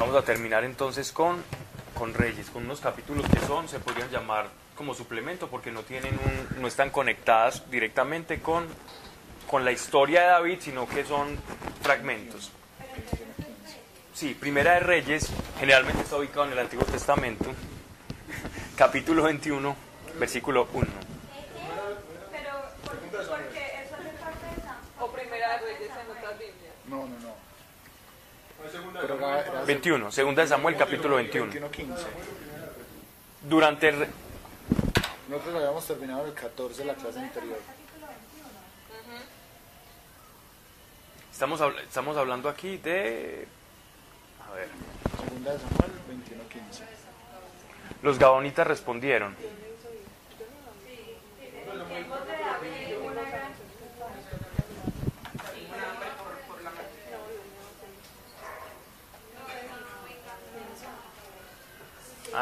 Vamos a terminar entonces con, con Reyes, con unos capítulos que son, se podrían llamar como suplemento porque no, tienen un, no están conectadas directamente con, con la historia de David, sino que son fragmentos. Sí, Primera de Reyes, generalmente está ubicado en el Antiguo Testamento, capítulo 21, versículo 1. Pero, ¿por, porque eso es de parte de Sam? O primera de Reyes en otras Biblias. No, no, no. Pero era- era 21, segunda de Samuel, capítulo 21. 21, 15. Durante el Nosotros habíamos terminado el 14 de la clase anterior. estamos, habl- estamos hablando aquí de... A ver. Segunda de Samuel, 21, 15. Los gabonitas respondieron.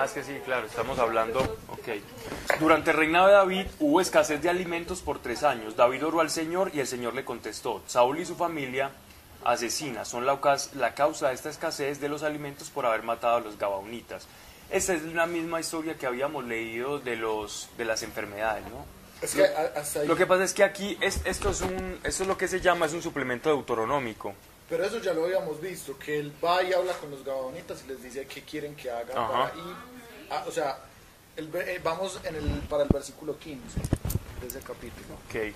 Ah, es que sí, claro, estamos hablando. Ok. Durante el reinado de David hubo escasez de alimentos por tres años. David oró al Señor y el Señor le contestó: Saúl y su familia asesinas son la, la causa de esta escasez de los alimentos por haber matado a los gabaonitas. Esta es la misma historia que habíamos leído de, los, de las enfermedades, ¿no? Es que a- hasta ahí. Lo que pasa es que aquí es, esto, es un, esto es lo que se llama es un suplemento deuteronómico. Pero eso ya lo habíamos visto, que él va y habla con los gabonitas y les dice qué quieren que haga para ir. ah, o sea, el eh, vamos en el, para el versículo 15 de ese capítulo. Ok.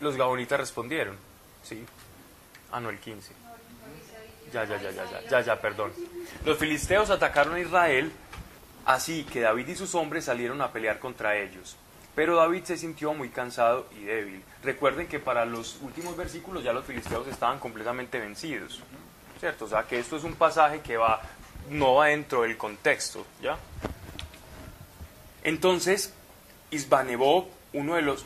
Los gabonitas respondieron, sí. Ah, no, el 15. Ya, ya, ya, ya, ya, ya, ya, perdón. Los filisteos atacaron a Israel, así que David y sus hombres salieron a pelear contra ellos. Pero David se sintió muy cansado y débil. Recuerden que para los últimos versículos ya los filisteos estaban completamente vencidos. ¿Cierto? O sea que esto es un pasaje que va, no va dentro del contexto, ¿ya? Entonces, Isbanebob, uno de los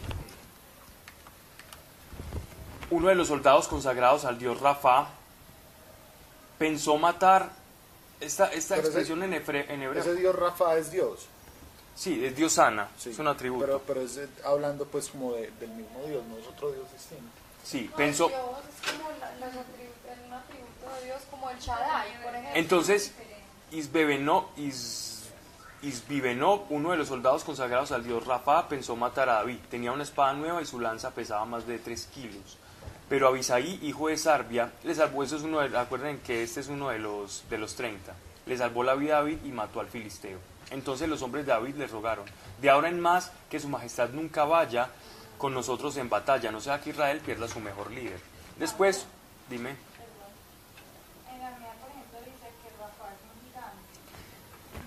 uno de los soldados consagrados al dios Rafa, pensó matar esta, esta Pero ese- expresión en, hebre- en hebreo. Ese Dios Rafa es Dios. Sí, es diosana, Sí, es un atributo. Pero, pero es hablando pues como de- del mismo Dios, no es otro Dios distinto. sí, No, pensó. Dios es como la- un atributo de Dios, como el Shaddai, por ejemplo. Entonces, Isbebeno, Is, Isbibenob, uno de los soldados consagrados al dios Rafa, pensó matar a David. Tenía una espada nueva y su lanza pesaba más de 3 kilos. Pero Abisaí, hijo de Sarbia, le salvó, eso es uno de, recuerden que este es uno de los, de los 30, le salvó la vida a David y mató al filisteo. Entonces los hombres de David le rogaron, de ahora en más, que su majestad nunca vaya con nosotros en batalla, no sea que Israel pierda a su mejor líder. Después, dime.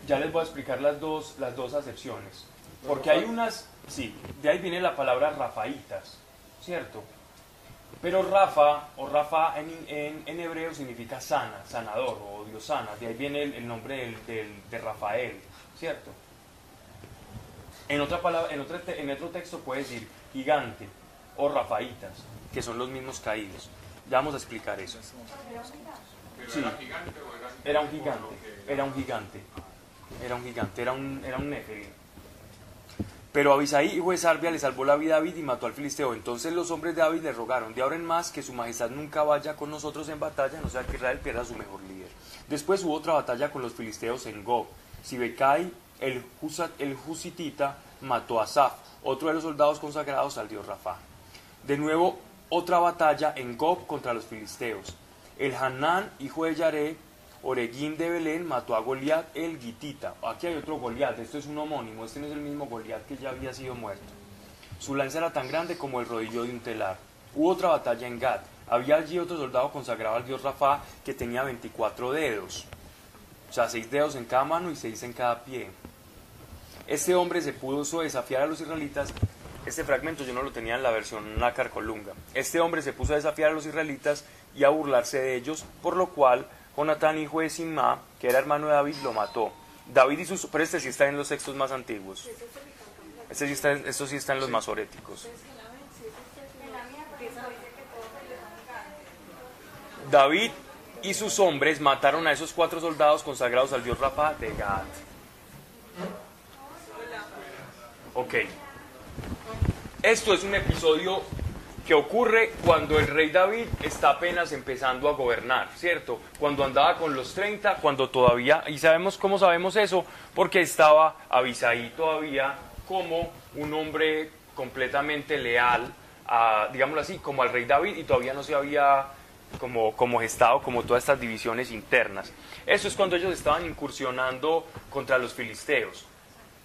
Ya les voy a explicar las dos, las dos acepciones. Porque hay unas, sí, de ahí viene la palabra rafaitas, ¿cierto? Pero Rafa o Rafa en, en, en hebreo significa sana, sanador o diosana. De ahí viene el, nombre del, de Rafael, ¿cierto? En, otra palabra, en, otro, en otro texto puede decir gigante o rafaitas, que son los mismos caídos. Ya vamos a explicar eso. Sí. Era un gigante, era un gigante, era un gigante, era un, era un. Pero Abisaí, hijo de Sarbia, le salvó la vida a David y mató al filisteo. Entonces los hombres de David le rogaron, de ahora en más, que su majestad nunca vaya con nosotros en batalla, no sea que Israel pierda su mejor líder. Después hubo otra batalla con los filisteos en Gob. Sibecai, el, el Husitita, mató a Asaf, otro de los soldados consagrados al dios Rafa. De nuevo, otra batalla en Gob contra los filisteos. El Hanán, hijo de Yaré, Oreguín de Belén, mató a Goliat el Gitita. Aquí hay otro Goliat, esto es un homónimo, este no es el mismo Goliat que ya había sido muerto. Su lanza era tan grande como el rodillo de un telar. Hubo otra batalla en Gad. Había allí otro soldado consagrado al dios Rafa que tenía 24 dedos. O sea, 6 dedos en cada mano y 6 en cada pie. Este hombre se puso desafiar a los israelitas. Este fragmento yo no lo tenía en la versión Nácar Colunga. Este hombre se puso a desafiar a los israelitas y a burlarse de ellos, por lo cual Jonatán, hijo de Simá, que era hermano de David, lo mató. David y sus... Pero este sí está en los textos más antiguos. Este sí está, esto sí está en los masoréticos. David y sus hombres mataron a esos cuatro soldados consagrados al dios Rafa de Gad. Ok. Esto es un episodio que ocurre cuando el rey David está apenas empezando a gobernar, ¿cierto? Cuando andaba con los 30, cuando todavía, y sabemos cómo sabemos eso, porque estaba Abisaí todavía como un hombre completamente leal, digámoslo así, como al rey David, y todavía no se había como, como gestado como todas estas divisiones internas. Eso es cuando ellos estaban incursionando contra los filisteos.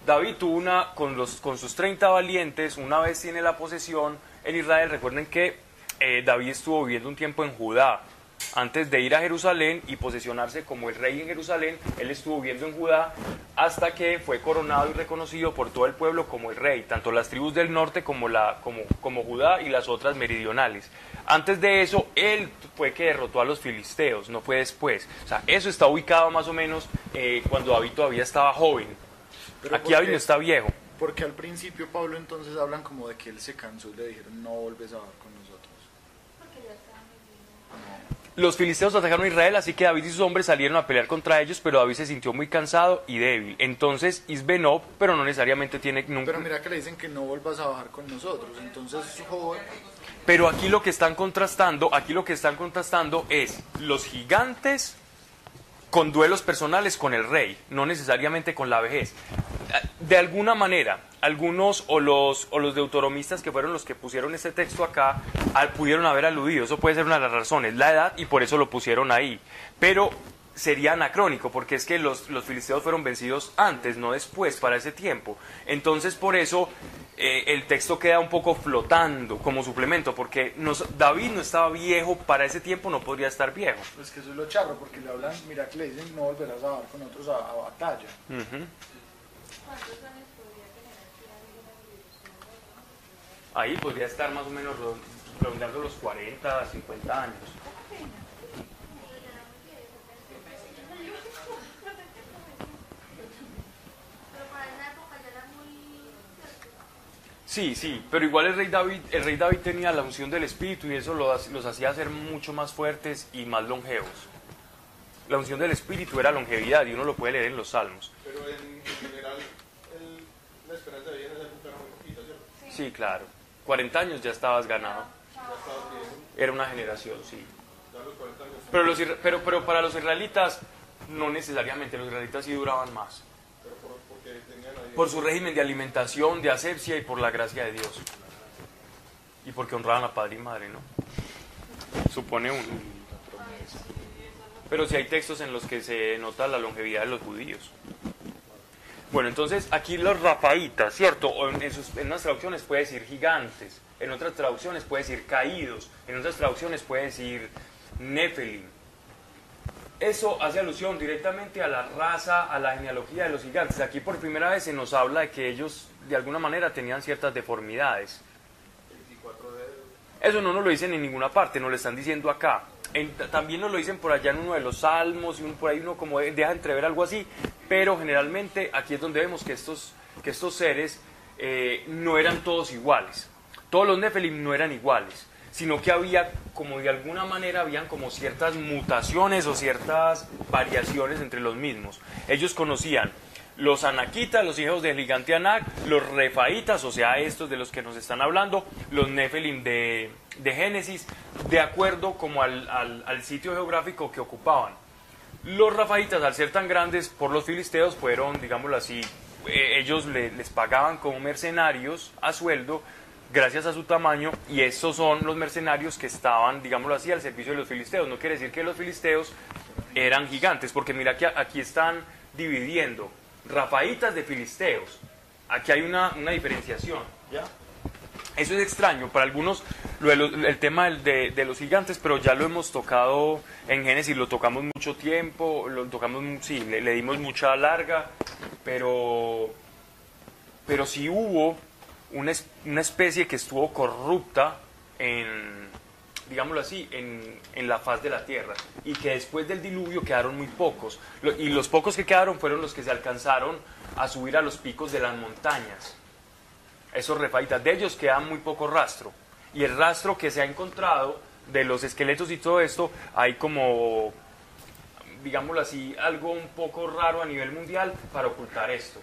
David tuvo una, con, los, con sus 30 valientes, una vez tiene la posesión en Israel, recuerden que eh, David estuvo viviendo un tiempo en Judá. Antes de ir a Jerusalén y posesionarse como el rey en Jerusalén, él estuvo viviendo en Judá hasta que fue coronado y reconocido por todo el pueblo como el rey, tanto las tribus del norte como, la, como, como Judá y las otras meridionales. Antes de eso, él fue que derrotó a los filisteos, no fue después. O sea, eso está ubicado más o menos eh, cuando David todavía estaba joven. Aquí ¿por David está viejo. Porque al principio Pablo entonces hablan como de que él se cansó y le dijeron no volves a hablar con nosotros. Porque ya estaban viviendo. Los filisteos atacaron a Israel, así que David y sus hombres salieron a pelear contra ellos, pero David se sintió muy cansado y débil. Entonces Isbenob, pero no necesariamente tiene nunca... Pero mira que le dicen que no vuelvas a bajar con nosotros. Entonces su joven, Pero aquí lo que están contrastando, aquí lo que están contrastando es los gigantes con duelos personales con el rey, no necesariamente con la vejez. De alguna manera, algunos o los, o los deuteromistas que fueron los que pusieron este texto acá al- pudieron haber aludido, eso puede ser una de las razones, la edad y por eso lo pusieron ahí. Pero sería anacrónico, porque es que los, los filisteos fueron vencidos antes, no después, para ese tiempo. Entonces, por eso eh, el texto queda un poco flotando como suplemento, porque nos- David no estaba viejo para ese tiempo, no podría estar viejo. pues que eso es lo charro, porque le hablan, mira que le dicen no volverás a bajar con nosotros a, a batalla. Ujú. ¿Cuántos Ahí podría estar más o menos ro- rondando los 40, 50 años. Sí, sí, pero igual el rey David, el rey David tenía la unción del Espíritu y eso los, los hacía ser mucho más fuertes y más longevos. La unción del Espíritu era longevidad y uno lo puede leer en los Salmos. Pero en, en general, la esperanza de vida en esa época era muy poquita, ¿cierto? Sí, claro. 40 años ya estabas ganado. Era una generación, sí. ya a los 40 años. Pero, los, pero, pero para los israelitas, no necesariamente. Los israelitas sí duraban más. Pero por, su régimen de alimentación, de asepsia y por la gracia de Dios. Y porque honraban a padre y madre, ¿no? Supone un... Pero sí hay textos en los que se nota la longevidad de los judíos. Bueno, entonces aquí los rafaitas, ¿cierto? En, sus- en unas traducciones puede decir gigantes, en otras traducciones puede decir caídos, en otras traducciones puede decir nefelim. Eso hace alusión directamente a la raza, a la genealogía de los gigantes. Aquí por primera vez se nos habla de que ellos de alguna manera tenían ciertas deformidades. 24 dedos. Eso no nos lo dicen en ninguna parte, nos lo están diciendo acá. También nos lo dicen por allá en uno de los salmos y un- por ahí uno como de- deja entrever algo así, pero generalmente aquí es donde vemos que estos, que estos seres eh, no eran todos iguales. Todos los Nefelim no eran iguales, sino que había como de alguna manera habían como ciertas mutaciones o ciertas variaciones entre los mismos. Ellos conocían los anaquitas, los hijos del gigante Anak, los refaitas, o sea, estos de los que nos están hablando, los Nefelim de, de Génesis, de acuerdo como al, al- sitio geográfico que ocupaban. Los rafaitas, al ser tan grandes por los filisteos, fueron, digámoslo así, eh, ellos le- les pagaban como mercenarios a sueldo gracias a su tamaño y estos son los mercenarios que estaban, digámoslo así, al servicio de los filisteos. No quiere decir que los filisteos eran gigantes, porque mira que aquí están dividiendo rafaitas de filisteos. Aquí hay una, una diferenciación. ¿ya? Eso es extraño. Para algunos, lo el tema de, de los gigantes, pero ya lo hemos tocado en Génesis, lo tocamos mucho tiempo, lo tocamos, sí, le, dimos mucha larga, pero, pero sí hubo una, es- una especie que estuvo corrupta en, digámoslo así, en, en la faz de la tierra, y que después del diluvio quedaron muy pocos, y los pocos que quedaron fueron los que se alcanzaron a subir a los picos de las montañas esos refaitas, de ellos queda muy poco rastro. Y el rastro que se ha encontrado de los esqueletos y todo esto, hay como, digámoslo así, algo un poco raro a nivel mundial para ocultar esto,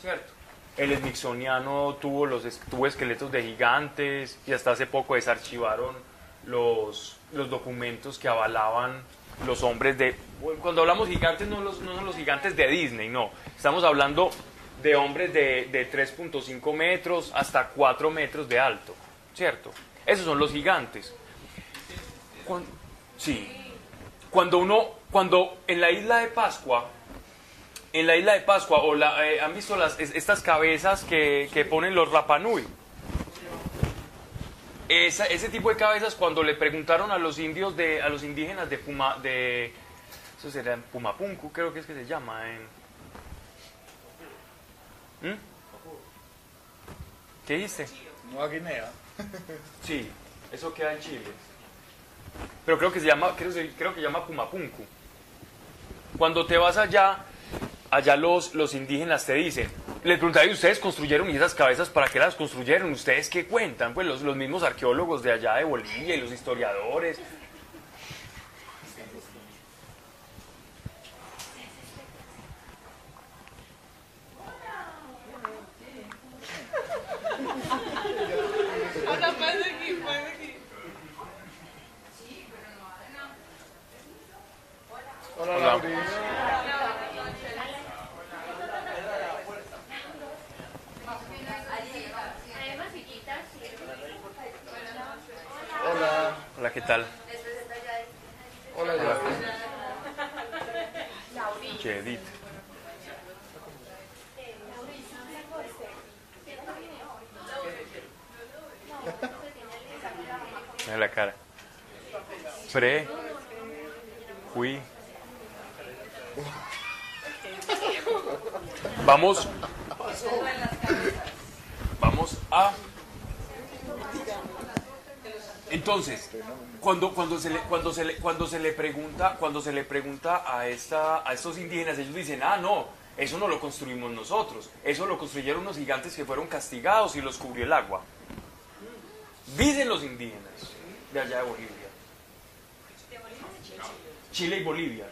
¿cierto? el smithsoniano tuvo, los, tuvo esqueletos de gigantes y hasta hace poco desarchivaron los, los documentos que avalaban los hombres de... Cuando hablamos gigantes no, los- no son los gigantes de Disney, no. Estamos hablando de hombres de, de 3.5 metros hasta 4 metros de alto, ¿cierto? Esos son los gigantes. Cuan- sí. Cuando uno, cuando en la isla de Pascua, en la isla de Pascua, o la, eh, ¿han visto las, es- estas cabezas que, que ponen los Rapanui? Esa- ese tipo de cabezas, cuando le preguntaron a los indios, de, a los indígenas de Puma, de, eso sería Pumapunku, creo que es que se llama, en, ¿Mm? ¿Qué dice? Nueva Guinea. Sí, eso queda en Chile. Pero creo que se llama, creo, que- creo que se llama Pumapunku. Cuando te vas allá, allá los, los indígenas te dicen, les preguntaré, ¿y ustedes construyeron y esas cabezas para qué las construyeron? ¿Ustedes qué cuentan? Pues los, los mismos arqueólogos de allá de Bolivia y los historiadores. Hola, Hola. Hola. Hola, ¿qué tal? Hola, Lauris. Che, Edith. Mira la cara. Pre. Fui. Vamos. Vamos a. Entonces, cuando, cuando, se le, cuando, se le, cuando se le pregunta, cuando se le pregunta a, esta, a estos indígenas, ellos dicen, ah, no, eso no lo construimos nosotros, eso lo construyeron unos gigantes que fueron castigados y los cubrió el agua. Dicen los indígenas de allá de Bolivia. Chile y Bolivia.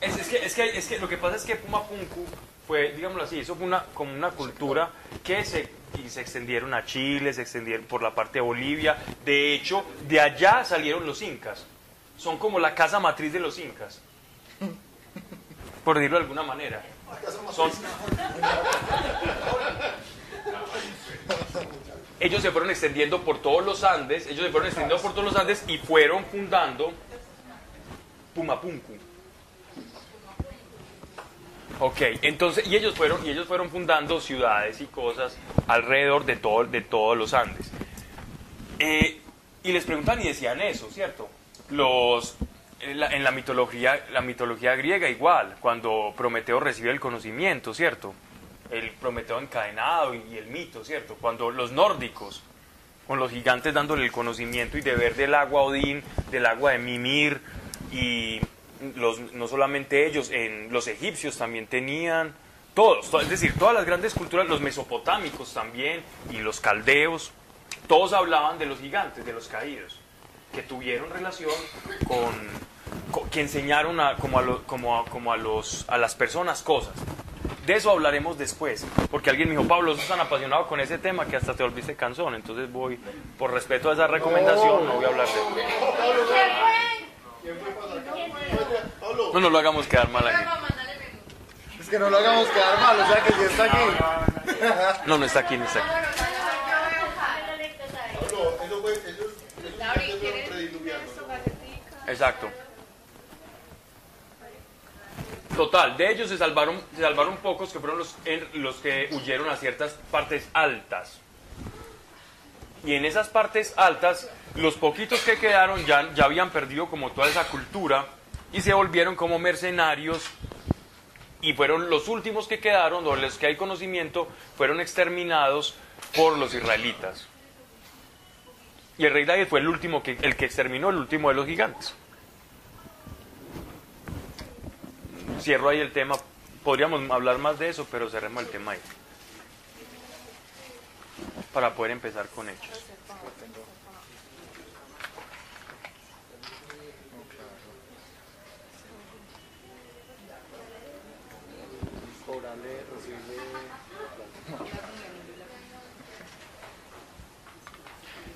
Es, es que, es, que, es que lo que pasa es que Pumapunku fue, digámoslo así, eso fue una, como una cultura que se, y se extendieron a Chile, se extendieron por la parte de Bolivia. De hecho, de allá salieron los incas. Son como la casa matriz de los incas. Por decirlo de alguna manera. Son, ellos se fueron extendiendo por todos los Andes, ellos se fueron extendiendo por todos los Andes y fueron fundando Pumapunku. Ok, entonces, y ellos fueron, y ellos fueron fundando ciudades y cosas alrededor de, todo, de todos los Andes. Eh, y les preguntan y decían eso, ¿cierto? Los, en, la, mitología, la mitología griega igual, cuando Prometeo recibe el conocimiento, ¿cierto? El Prometeo encadenado y, el mito, ¿cierto? Cuando los nórdicos, con los gigantes dándole el conocimiento y de ver del agua Odín, del agua de Mimir, y no solamente ellos, los egipcios también tenían, todos, to- es decir, todas las grandes culturas, los mesopotámicos también, y los caldeos, todos hablaban de los gigantes, de los caídos, que tuvieron relación con, que enseñaron a, como, a, los, a las personas cosas. De eso hablaremos después, porque alguien me dijo, Pablo, sos tan apasionado con ese tema que hasta te volviste cansón, entonces voy, por respeto a esa recomendación, no voy a hablar de Pablo, No nos lo hagamos quedar mal aquí. Es que no lo hagamos quedar mal, o sea que si está aquí. No, no está aquí, no está aquí. Exacto. Total, de ellos se salvaron, se salvaron pocos que fueron los, los que huyeron a ciertas partes altas. Y en esas partes altas, los poquitos que quedaron ya, ya habían perdido como toda esa cultura y se volvieron como mercenarios y fueron los últimos que quedaron, o los que hay conocimiento, fueron exterminados por los israelitas. Y el rey David fue el último que, el que exterminó, el último de los gigantes. Cierro ahí el tema. Podríamos hablar más de eso, pero cerremos el tema ahí. Para poder empezar con hechos.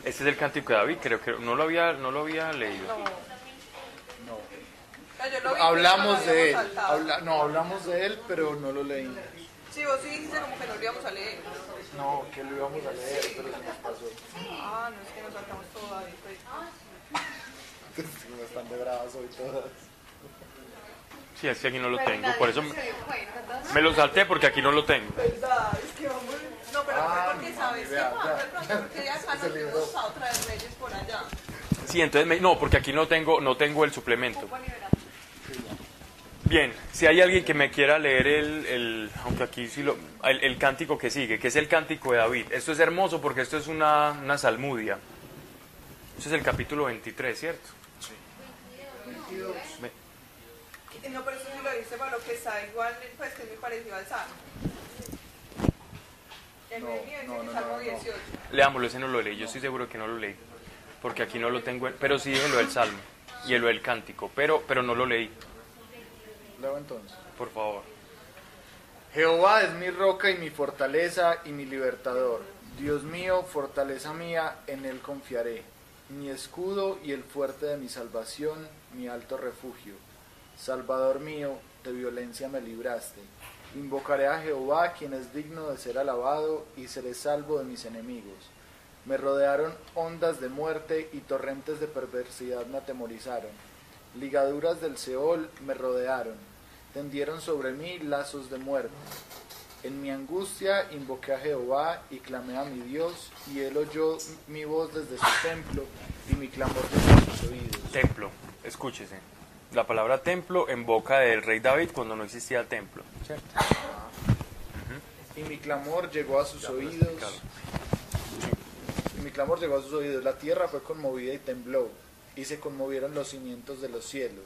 Este es el cántico de David, creo que no lo había, no lo había leído. No, No. vi, Hablamos de él. Habla- no, hablamos de él, pero no lo leímos. Sí, vos sí dijiste como que no lo íbamos a leer. No, que lo íbamos a leer, pero se nos pasó. Ah, no, es que nos saltamos todo ahí. Pues. Están de bravas hoy todas. Sí, es que aquí no lo tengo, por eso ¿no? me lo salté porque aquí no lo tengo. ¿Verdad? Es que vamos. No, pero Ah, fue porque no, sabes que pronto, porque de acá nos dio a otra de Reyes por allá. Sí, entonces me- no, porque aquí no tengo, no tengo el suplemento. Bien, si hay alguien que me quiera leer el, el- aunque aquí sí lo, el, el cántico que sigue, que es el cántico de David. Esto es hermoso porque esto es una, una salmudia. Esto es el capítulo 23, ¿cierto? Ve- Y No, pero eso sí lo dice para lo que está igual, pues que es muy parecido al Salmo. El No, no, no, Salmo no, no. 18. Leámoslo, ese no lo leí, yo estoy seguro que no lo leí, porque aquí no lo tengo, en- pero sí dije lo del salmo y lo del cántico, pero, pero no lo leí, Leo entonces. por favor. Jehová es mi roca y mi fortaleza y mi libertador. Dios mío, fortaleza mía, en él confiaré. Mi escudo y el fuerte de mi salvación, mi alto refugio. Salvador mío, de violencia me libraste. Invocaré a Jehová, quien es digno de ser alabado, y seré salvo de mis enemigos. Me rodearon ondas de muerte y torrentes de perversidad me atemorizaron. Ligaduras del Seol me rodearon. Tendieron sobre mí lazos de muerte. En mi angustia invoqué a Jehová y clamé a mi Dios, y él oyó mi voz desde su templo y mi clamor desde sus oídos. Templo, escúchese. La palabra templo en boca del rey David cuando no existía el templo, ¿cierto? Y mi clamor llegó a sus oídos. Y mi clamor llegó a sus oídos. La tierra fue conmovida y tembló, y se conmovieron los cimientos de los cielos.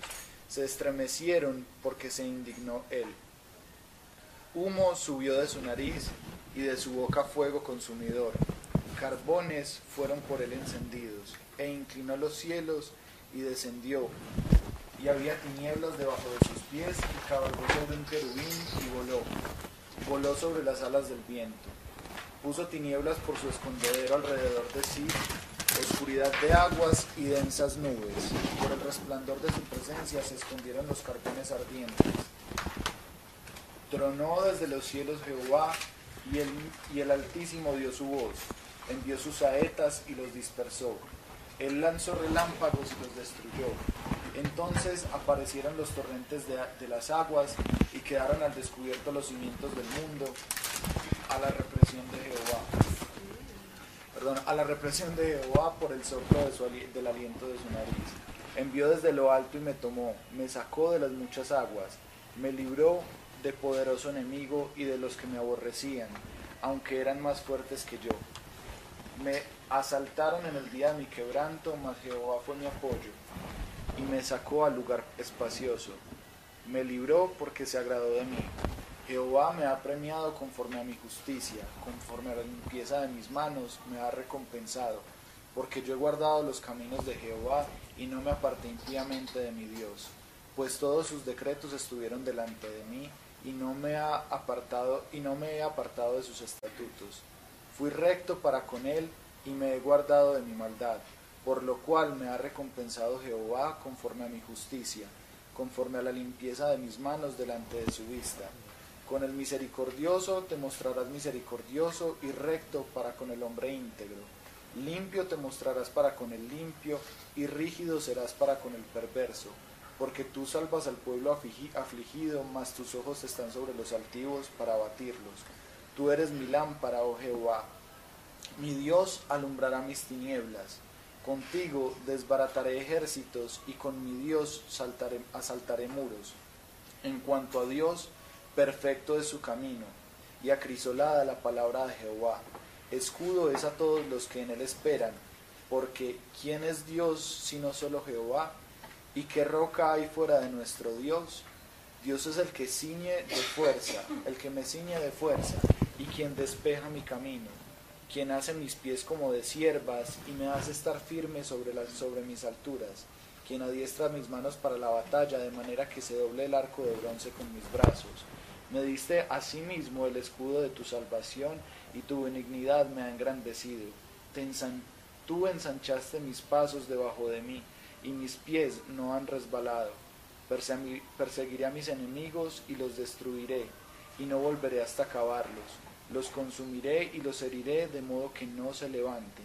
Se estremecieron porque se indignó él. Humo subió de su nariz y de su boca fuego consumidor. Carbones fueron por él encendidos, e inclinó los cielos y descendió. Y había tinieblas debajo de sus pies, y cabalgó sobre un querubín y voló voló sobre las alas del viento. Puso tinieblas por su escondedero alrededor de sí, oscuridad de aguas y densas nubes. Por el resplandor de su presencia se escondieron los carbones ardientes. Tronó desde los cielos Jehová, y el, y el Altísimo dio su voz. Envió sus saetas y los dispersó. Él lanzó relámpagos y los destruyó. Entonces aparecieron los torrentes de, de las aguas y quedaron al descubierto los cimientos del mundo a la represión de Jehová. A la represión de Jehová por el soplo de su del aliento de su nariz. Envió desde lo alto y me tomó, me sacó de las muchas aguas, me libró de poderoso enemigo y de los que me aborrecían, aunque eran más fuertes que yo. Me asaltaron en el día de mi quebranto, mas Jehová fue mi apoyo y me sacó al lugar espacioso. Me libró porque se agradó de mí. Jehová me ha premiado conforme a mi justicia, conforme a la limpieza de mis manos me ha recompensado, porque yo he guardado los caminos de Jehová y no me aparté impíamente de mi Dios, pues todos sus decretos estuvieron delante de mí y no me ha apartado y no me he apartado de sus estatutos. Fui recto para con él y me he guardado de mi maldad, por lo cual me ha recompensado Jehová conforme a mi justicia, conforme a la limpieza de mis manos delante de su vista. Con el misericordioso te mostrarás misericordioso y recto para con el hombre íntegro. Limpio te mostrarás para con el limpio y rígido serás para con el perverso. Porque tú salvas al pueblo afligi- afligido, mas tus ojos están sobre los altivos para abatirlos. Tú eres mi lámpara, oh Jehová. Mi Dios alumbrará mis tinieblas. Contigo desbarataré ejércitos y con mi Dios saltaré, asaltaré muros. En cuanto a Dios, perfecto es su camino, y acrisolada la palabra de Jehová. Escudo es a todos los que en él esperan, porque ¿quién es Dios sino solo Jehová? ¿Y qué roca hay fuera de nuestro Dios? Dios es el que ciñe de fuerza, el que me ciñe de fuerza, y quien despeja mi camino, quien hace mis pies como de siervas y me hace estar firme sobre, las, sobre mis alturas, quien adiestra mis manos para la batalla de manera que se doble el arco de bronce con mis brazos. Me diste asimismo el escudo de tu salvación y tu benignidad me ha engrandecido. Tú ensanchaste mis pasos debajo de mí y mis pies no han resbalado. Persegui- Perseguiré a mis enemigos y los destruiré y no volveré hasta acabarlos. Los consumiré y los heriré de modo que no se levanten.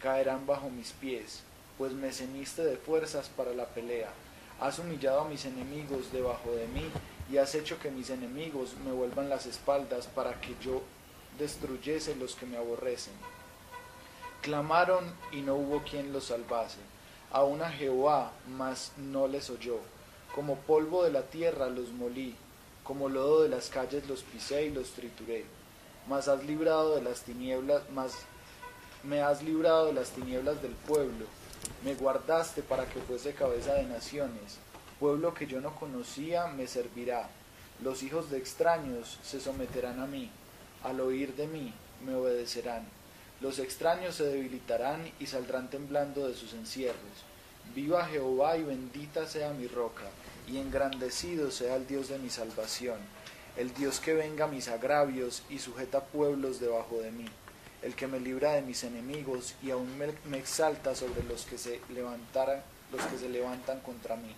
Caerán bajo mis pies, pues me ceñiste de fuerzas para la pelea. Has humillado a mis enemigos debajo de mí y has hecho que mis enemigos me vuelvan las espaldas para que yo destruyese los que me aborrecen. Clamaron y no hubo quien los salvase. Aún a Jehová, mas no les oyó. Como polvo de la tierra los molí, como lodo de las calles los pisé y los trituré. Mas has librado de las tinieblas, mas me has librado de las tinieblas del pueblo. Me guardaste para que fuese cabeza de naciones. Pueblo que yo no conocía me servirá. Los hijos de extraños se someterán a mí. Al oír de mí me obedecerán. Los extraños se debilitarán y saldrán temblando de sus encierros. Viva Jehová y bendita sea mi roca, y engrandecido sea el Dios de mi salvación, el Dios que venga mis agravios y sujeta pueblos debajo de mí, el que me libra de mis enemigos y aún me, me exalta sobre los que se levantaran, los que se levantan contra mí.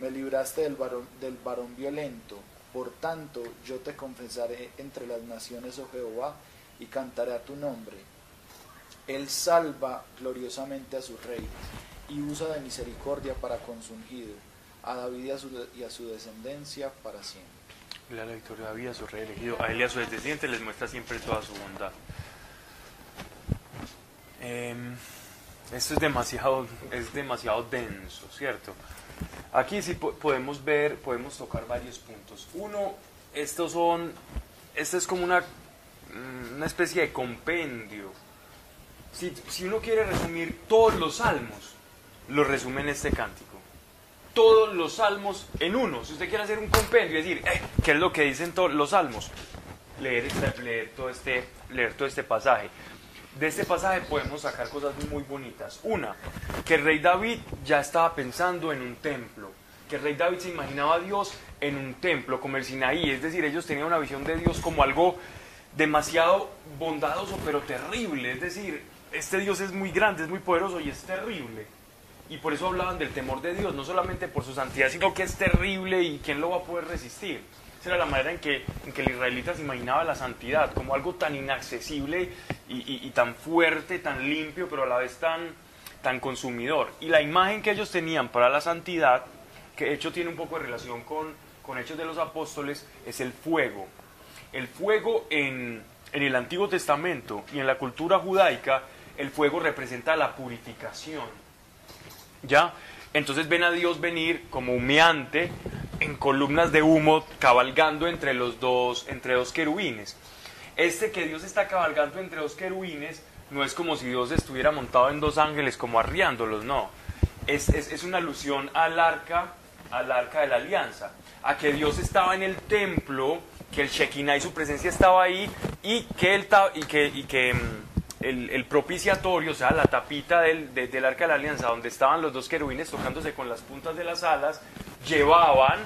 Me libraste del varón, del varón violento, por tanto yo te confesaré entre las naciones, oh Jehová, y cantaré a tu nombre. Él salva gloriosamente a sus reyes y usa de misericordia para con su ungido, a David y a su, y a su descendencia para siempre. La victoria a David, a su rey elegido. A él y a sus descendientes les muestra siempre toda su bondad. Em, esto es demasiado, es demasiado denso, ¿cierto? Aquí sí po- podemos ver, podemos tocar varios puntos. Uno, estos son, esto es como una, mm, una especie de compendio. Si, uno quiere resumir todos los salmos, lo resume en este cántico todos los salmos en uno. Si usted quiere hacer un compendio y decir, eh, ¿qué es lo que dicen todos los salmos? Leer, todo este, leer todo este pasaje. De este pasaje podemos sacar cosas muy bonitas. Una, que el rey David ya estaba pensando en un templo. Que el rey David se imaginaba a Dios en un templo, como el Sinaí. Es decir, ellos tenían una visión de Dios como algo demasiado bondadoso, pero terrible. Es decir, este Dios es muy grande, es muy poderoso y es terrible. Y por eso hablaban del temor de Dios, no solamente por su santidad, sino que es terrible y quién lo va a poder resistir. Esa era la manera en que, en que el israelita se imaginaba la santidad, como algo tan inaccesible y, y- tan fuerte, tan limpio, pero a la vez tan, tan consumidor. Y la imagen que ellos tenían para la santidad, que de hecho tiene un poco de relación con, con Hechos de los Apóstoles, es el fuego. El fuego en, en el Antiguo Testamento y en la cultura judaica, el fuego representa la purificación. ¿Ya? Entonces ven a Dios venir como humeante en columnas de humo cabalgando entre los dos, entre dos querubines. Este que Dios está cabalgando entre dos querubines no es como si Dios estuviera montado en dos ángeles como arriándolos, no. Es, es- es una alusión al arca, al arca de la alianza, a que Dios estaba en el templo, que el Shekinah y su presencia estaba ahí y que, el, y que, y que mm, el, propiciatorio, o sea, la tapita del, de- del arca de la alianza, donde estaban los dos querubines tocándose con las puntas de las alas, llevaban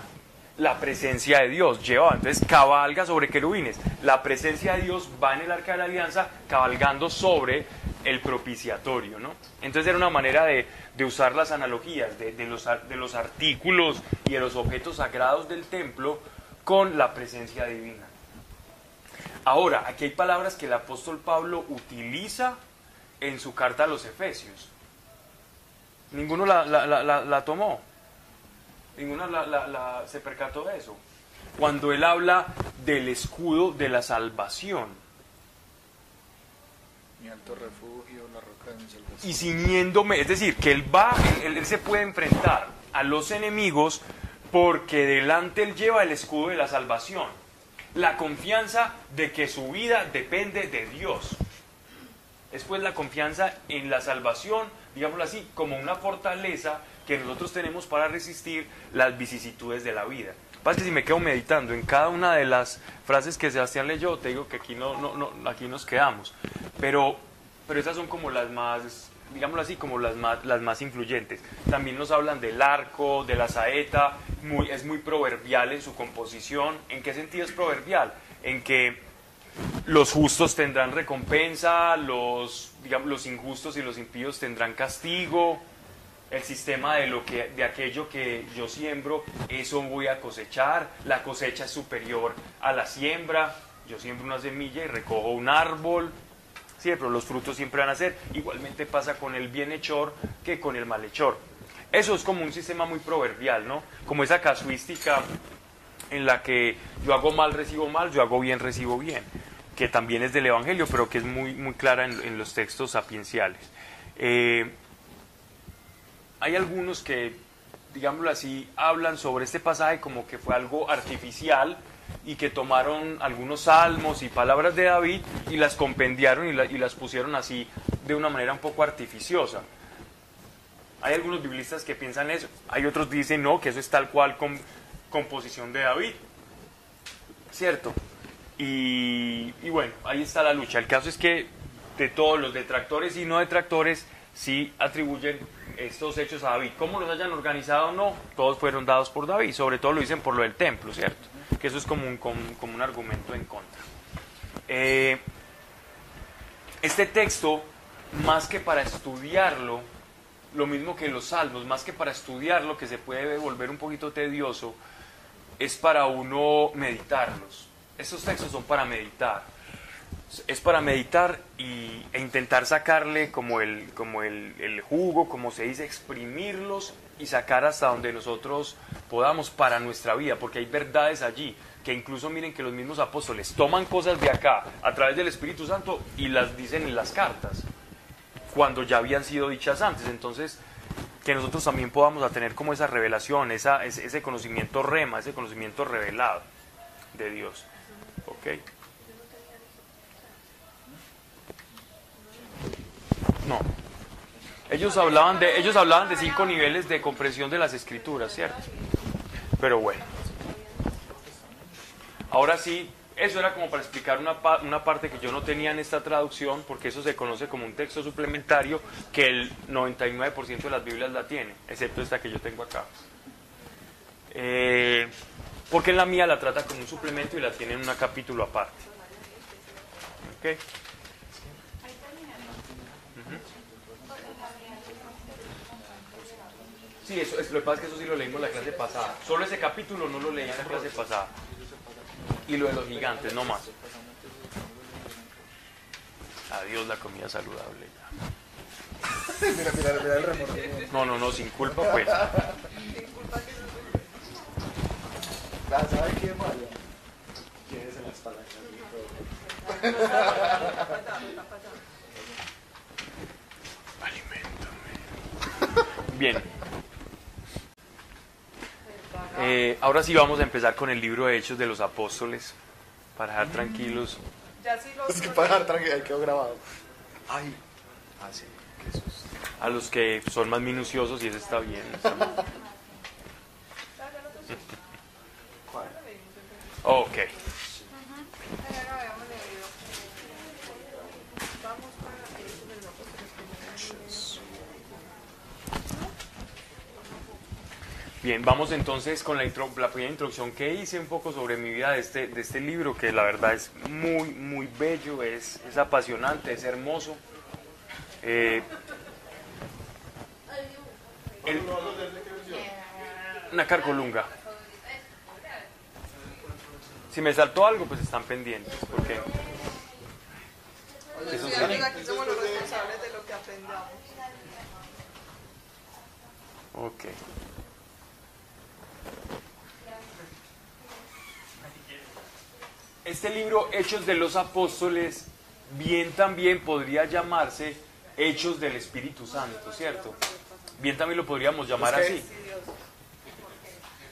la presencia de Dios, llevaban, entonces cabalga sobre querubines. La presencia de Dios va en el arca de la alianza cabalgando sobre el propiciatorio, ¿no? Entonces era una manera de, usar las analogías de, los, de los artículos y de los objetos sagrados del templo con la presencia divina. Ahora, aquí hay palabras que el apóstol Pablo utiliza en su carta a los Efesios. Ninguno la, la- la- la- la tomó. Ninguno se percató de eso. Cuando él habla del escudo de la salvación Mi alto refugio, la roca de mi salvación. y ciñéndome, es decir, que él va, él, él se puede enfrentar a los enemigos porque delante él lleva el escudo de la salvación. La confianza de que su vida depende de Dios. Es pues la confianza en la salvación, digámoslo así, como una fortaleza que nosotros tenemos para resistir las vicisitudes de la vida. Pasa que si me quedo meditando en cada una de las frases que Sebastián leyó, te digo que aquí, no, no, no, aquí nos quedamos. Pero, pero esas son como las más, digámoslo así, como las más, las más influyentes. También nos hablan del arco, de la saeta, muy, es muy proverbial en su composición. ¿En qué sentido es proverbial? En que los justos tendrán recompensa, los, digamos, los injustos y los impíos tendrán castigo. El sistema de, lo que, de aquello que yo siembro, eso voy a cosechar. La cosecha es superior a la siembra. Yo siembro una semilla y recojo un árbol. Sí, los frutos siempre van a ser. Igualmente pasa con el bienhechor que con el malhechor. Eso es como un sistema muy proverbial, ¿no? Como esa casuística en la que yo hago mal, recibo mal, yo hago bien, recibo bien, que también es del Evangelio, pero que es muy, muy clara en, en los textos sapienciales. Eh, hay algunos que, digámoslo así, hablan sobre este pasaje como que fue algo artificial y que tomaron algunos salmos y palabras de David y las compendiaron y, la- y las pusieron así de una manera un poco artificiosa. Hay algunos biblistas que piensan eso, hay otros dicen no, que eso es tal cual con composición de David. ¿Cierto? Y, y bueno, ahí está la lucha. El caso es que de todos los detractores y no detractores sí atribuyen estos hechos a David. ¿Cómo los hayan organizado o no? Todos fueron dados por David. Sobre todo lo dicen por lo del templo, ¿cierto? Que eso es como un, como, un argumento en contra. Eh, este texto, más que para estudiarlo, lo mismo que los salmos, más que para estudiarlo, que se puede volver un poquito tedioso, es para uno meditarlos. Estos textos son para meditar. Es para meditar y, e intentar sacarle como, el, como el, el jugo, como se dice, exprimirlos y sacar hasta donde nosotros podamos para nuestra vida, porque hay verdades allí que incluso miren que los mismos apóstoles toman cosas de acá a través del Espíritu Santo y las dicen en las cartas cuando ya habían sido dichas antes. Entonces, que nosotros también podamos tener como esa revelación, esa, ese, ese conocimiento rema, ese conocimiento revelado de Dios. ¿Ok? No. Ellos hablaban de, ellos hablaban de cinco niveles de comprensión de las escrituras, ¿cierto? Pero bueno. Ahora sí, eso era como para explicar una, una parte que yo no tenía en esta traducción, porque eso se conoce como un texto suplementario que el 99% de las Biblias la tiene, excepto esta que yo tengo acá. Eh, porque la mía la trata como un suplemento y la tiene en un capítulo aparte. ¿Ok? Sí, eso, es, lo que pasa es que eso sí lo leímos la clase pasada. Solo ese capítulo no lo leí en la clase pasada. Y lo de los gigantes, no más. Adiós la comida saludable. ya. Mira, mira, mira el remordimiento. No, no, no, sin culpa pues. Ah, ¿Sabe qué, Mario? Tienes en las palancas. Bien. Eh, ahora sí vamos a empezar con el libro de Hechos de los Apóstoles, para dejar tranquilos. Ya sí lo Es que para dejar tranquilo, ahí quedó grabado. Ay, ah, sí. A los que son más minuciosos, y eso está bien. está bien. Ok. Ya lo habíamos leído. Vamos para eso de los apóstoles Bien, vamos entonces con la, intro- la primera introducción que hice un poco sobre mi vida de este, de este libro, que la verdad es muy, muy bello, es, es apasionante, es hermoso. Eh, el- una carcolunga. Si me saltó algo, pues están pendientes, porque eso sí. Aquí somos los responsables de lo que aprendamos. Ok. Este libro, Hechos de los Apóstoles, bien también podría llamarse Hechos del Espíritu Santo, ¿cierto? Bien también lo podríamos llamar Es que- así.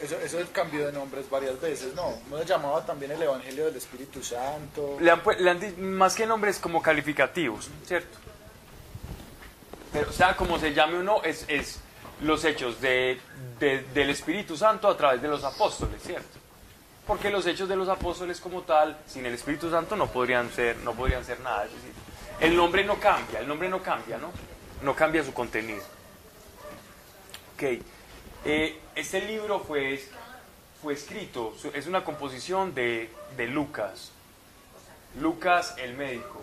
Eso, eso cambió de nombres varias veces, ¿no? No se llamaba también el Evangelio del Espíritu Santo. Le han, le más que nombres como calificativos, ¿cierto? Pero sea como se llame o no, es, es los hechos de, de- del Espíritu Santo a través de los apóstoles, ¿cierto? Porque los hechos de los apóstoles como tal, sin el Espíritu Santo no podrían ser, no podrían ser nada. El nombre no cambia, el nombre no cambia, ¿no? no cambia su contenido. Ok, eh, este libro fue, fue escrito, es una composición de, de Lucas, Lucas el médico.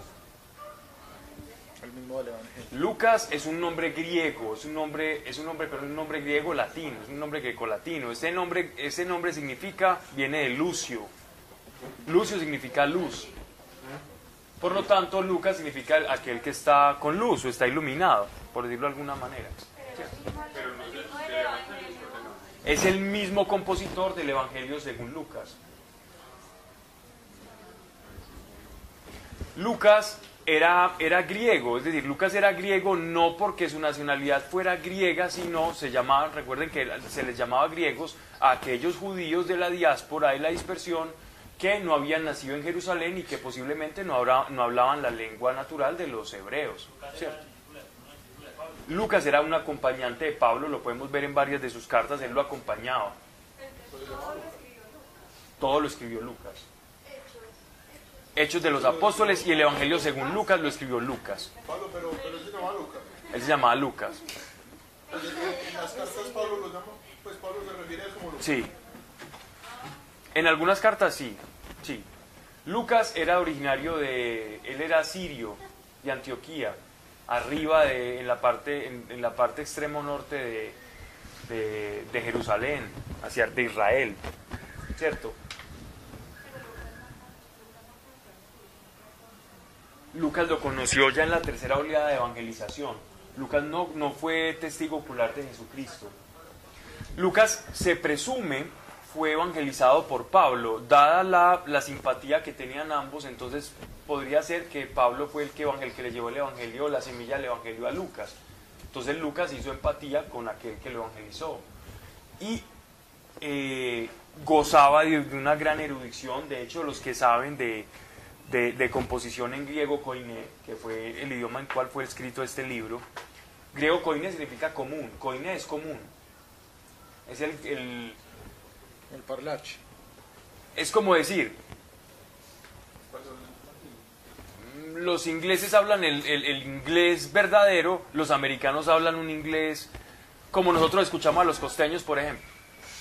El mismo del Evangelio. Lucas es un nombre griego, es un nombre, es un nombre, pero es un nombre griego latino, es un nombre grecolatino. Ese nombre, ese nombre significa, viene de Lucio. Lucio significa luz. Por lo tanto, Lucas significa aquel que está con luz o está iluminado, por decirlo de alguna manera. Es el mismo compositor del Evangelio según Lucas. Lucas era, era griego, es decir, Lucas era griego no porque su nacionalidad fuera griega, sino se llamaban, recuerden que se les llamaba griegos a aquellos judíos de la diáspora y la dispersión que no habían nacido en Jerusalén y que posiblemente no, habrá- no hablaban la lengua natural de los hebreos. ¿cierto? Lucas era un acompañante de Pablo, lo podemos ver en varias de sus cartas, él lo acompañaba. Todo lo escribió Lucas. Hechos de los Apóstoles y el Evangelio según Lucas lo escribió Lucas. Pablo, pero, pero él se llama Lucas. Él se llamaba Lucas. Pues en, las cartas Pablo lo llama, pues Pablo se refiere a él como Lucas. Sí. En algunas cartas sí, sí. Lucas era originario de, él era sirio, de Antioquía, arriba de, en la parte, en, en la parte extremo norte de, de, de Jerusalén, hacia de Israel, ¿cierto? Lucas lo conoció ya en la tercera oleada de evangelización. Lucas no, no fue testigo ocular de Jesucristo. Lucas se presume fue evangelizado por Pablo, dada la, la simpatía que tenían ambos, entonces podría ser que Pablo fue el que, evangel- que le llevó el evangelio, la semilla del evangelio a Lucas. Entonces Lucas hizo empatía con aquel que lo evangelizó. Y eh, gozaba de, de una gran erudición, de hecho los que saben de, de, de composición en griego koiné, que fue el idioma en cual fue escrito este libro, griego koiné significa común, koiné es común. Es el, el- El parlache. es como decir, los ingleses hablan el, el- el inglés verdadero, los americanos hablan un inglés como nosotros escuchamos a los costeños, por ejemplo.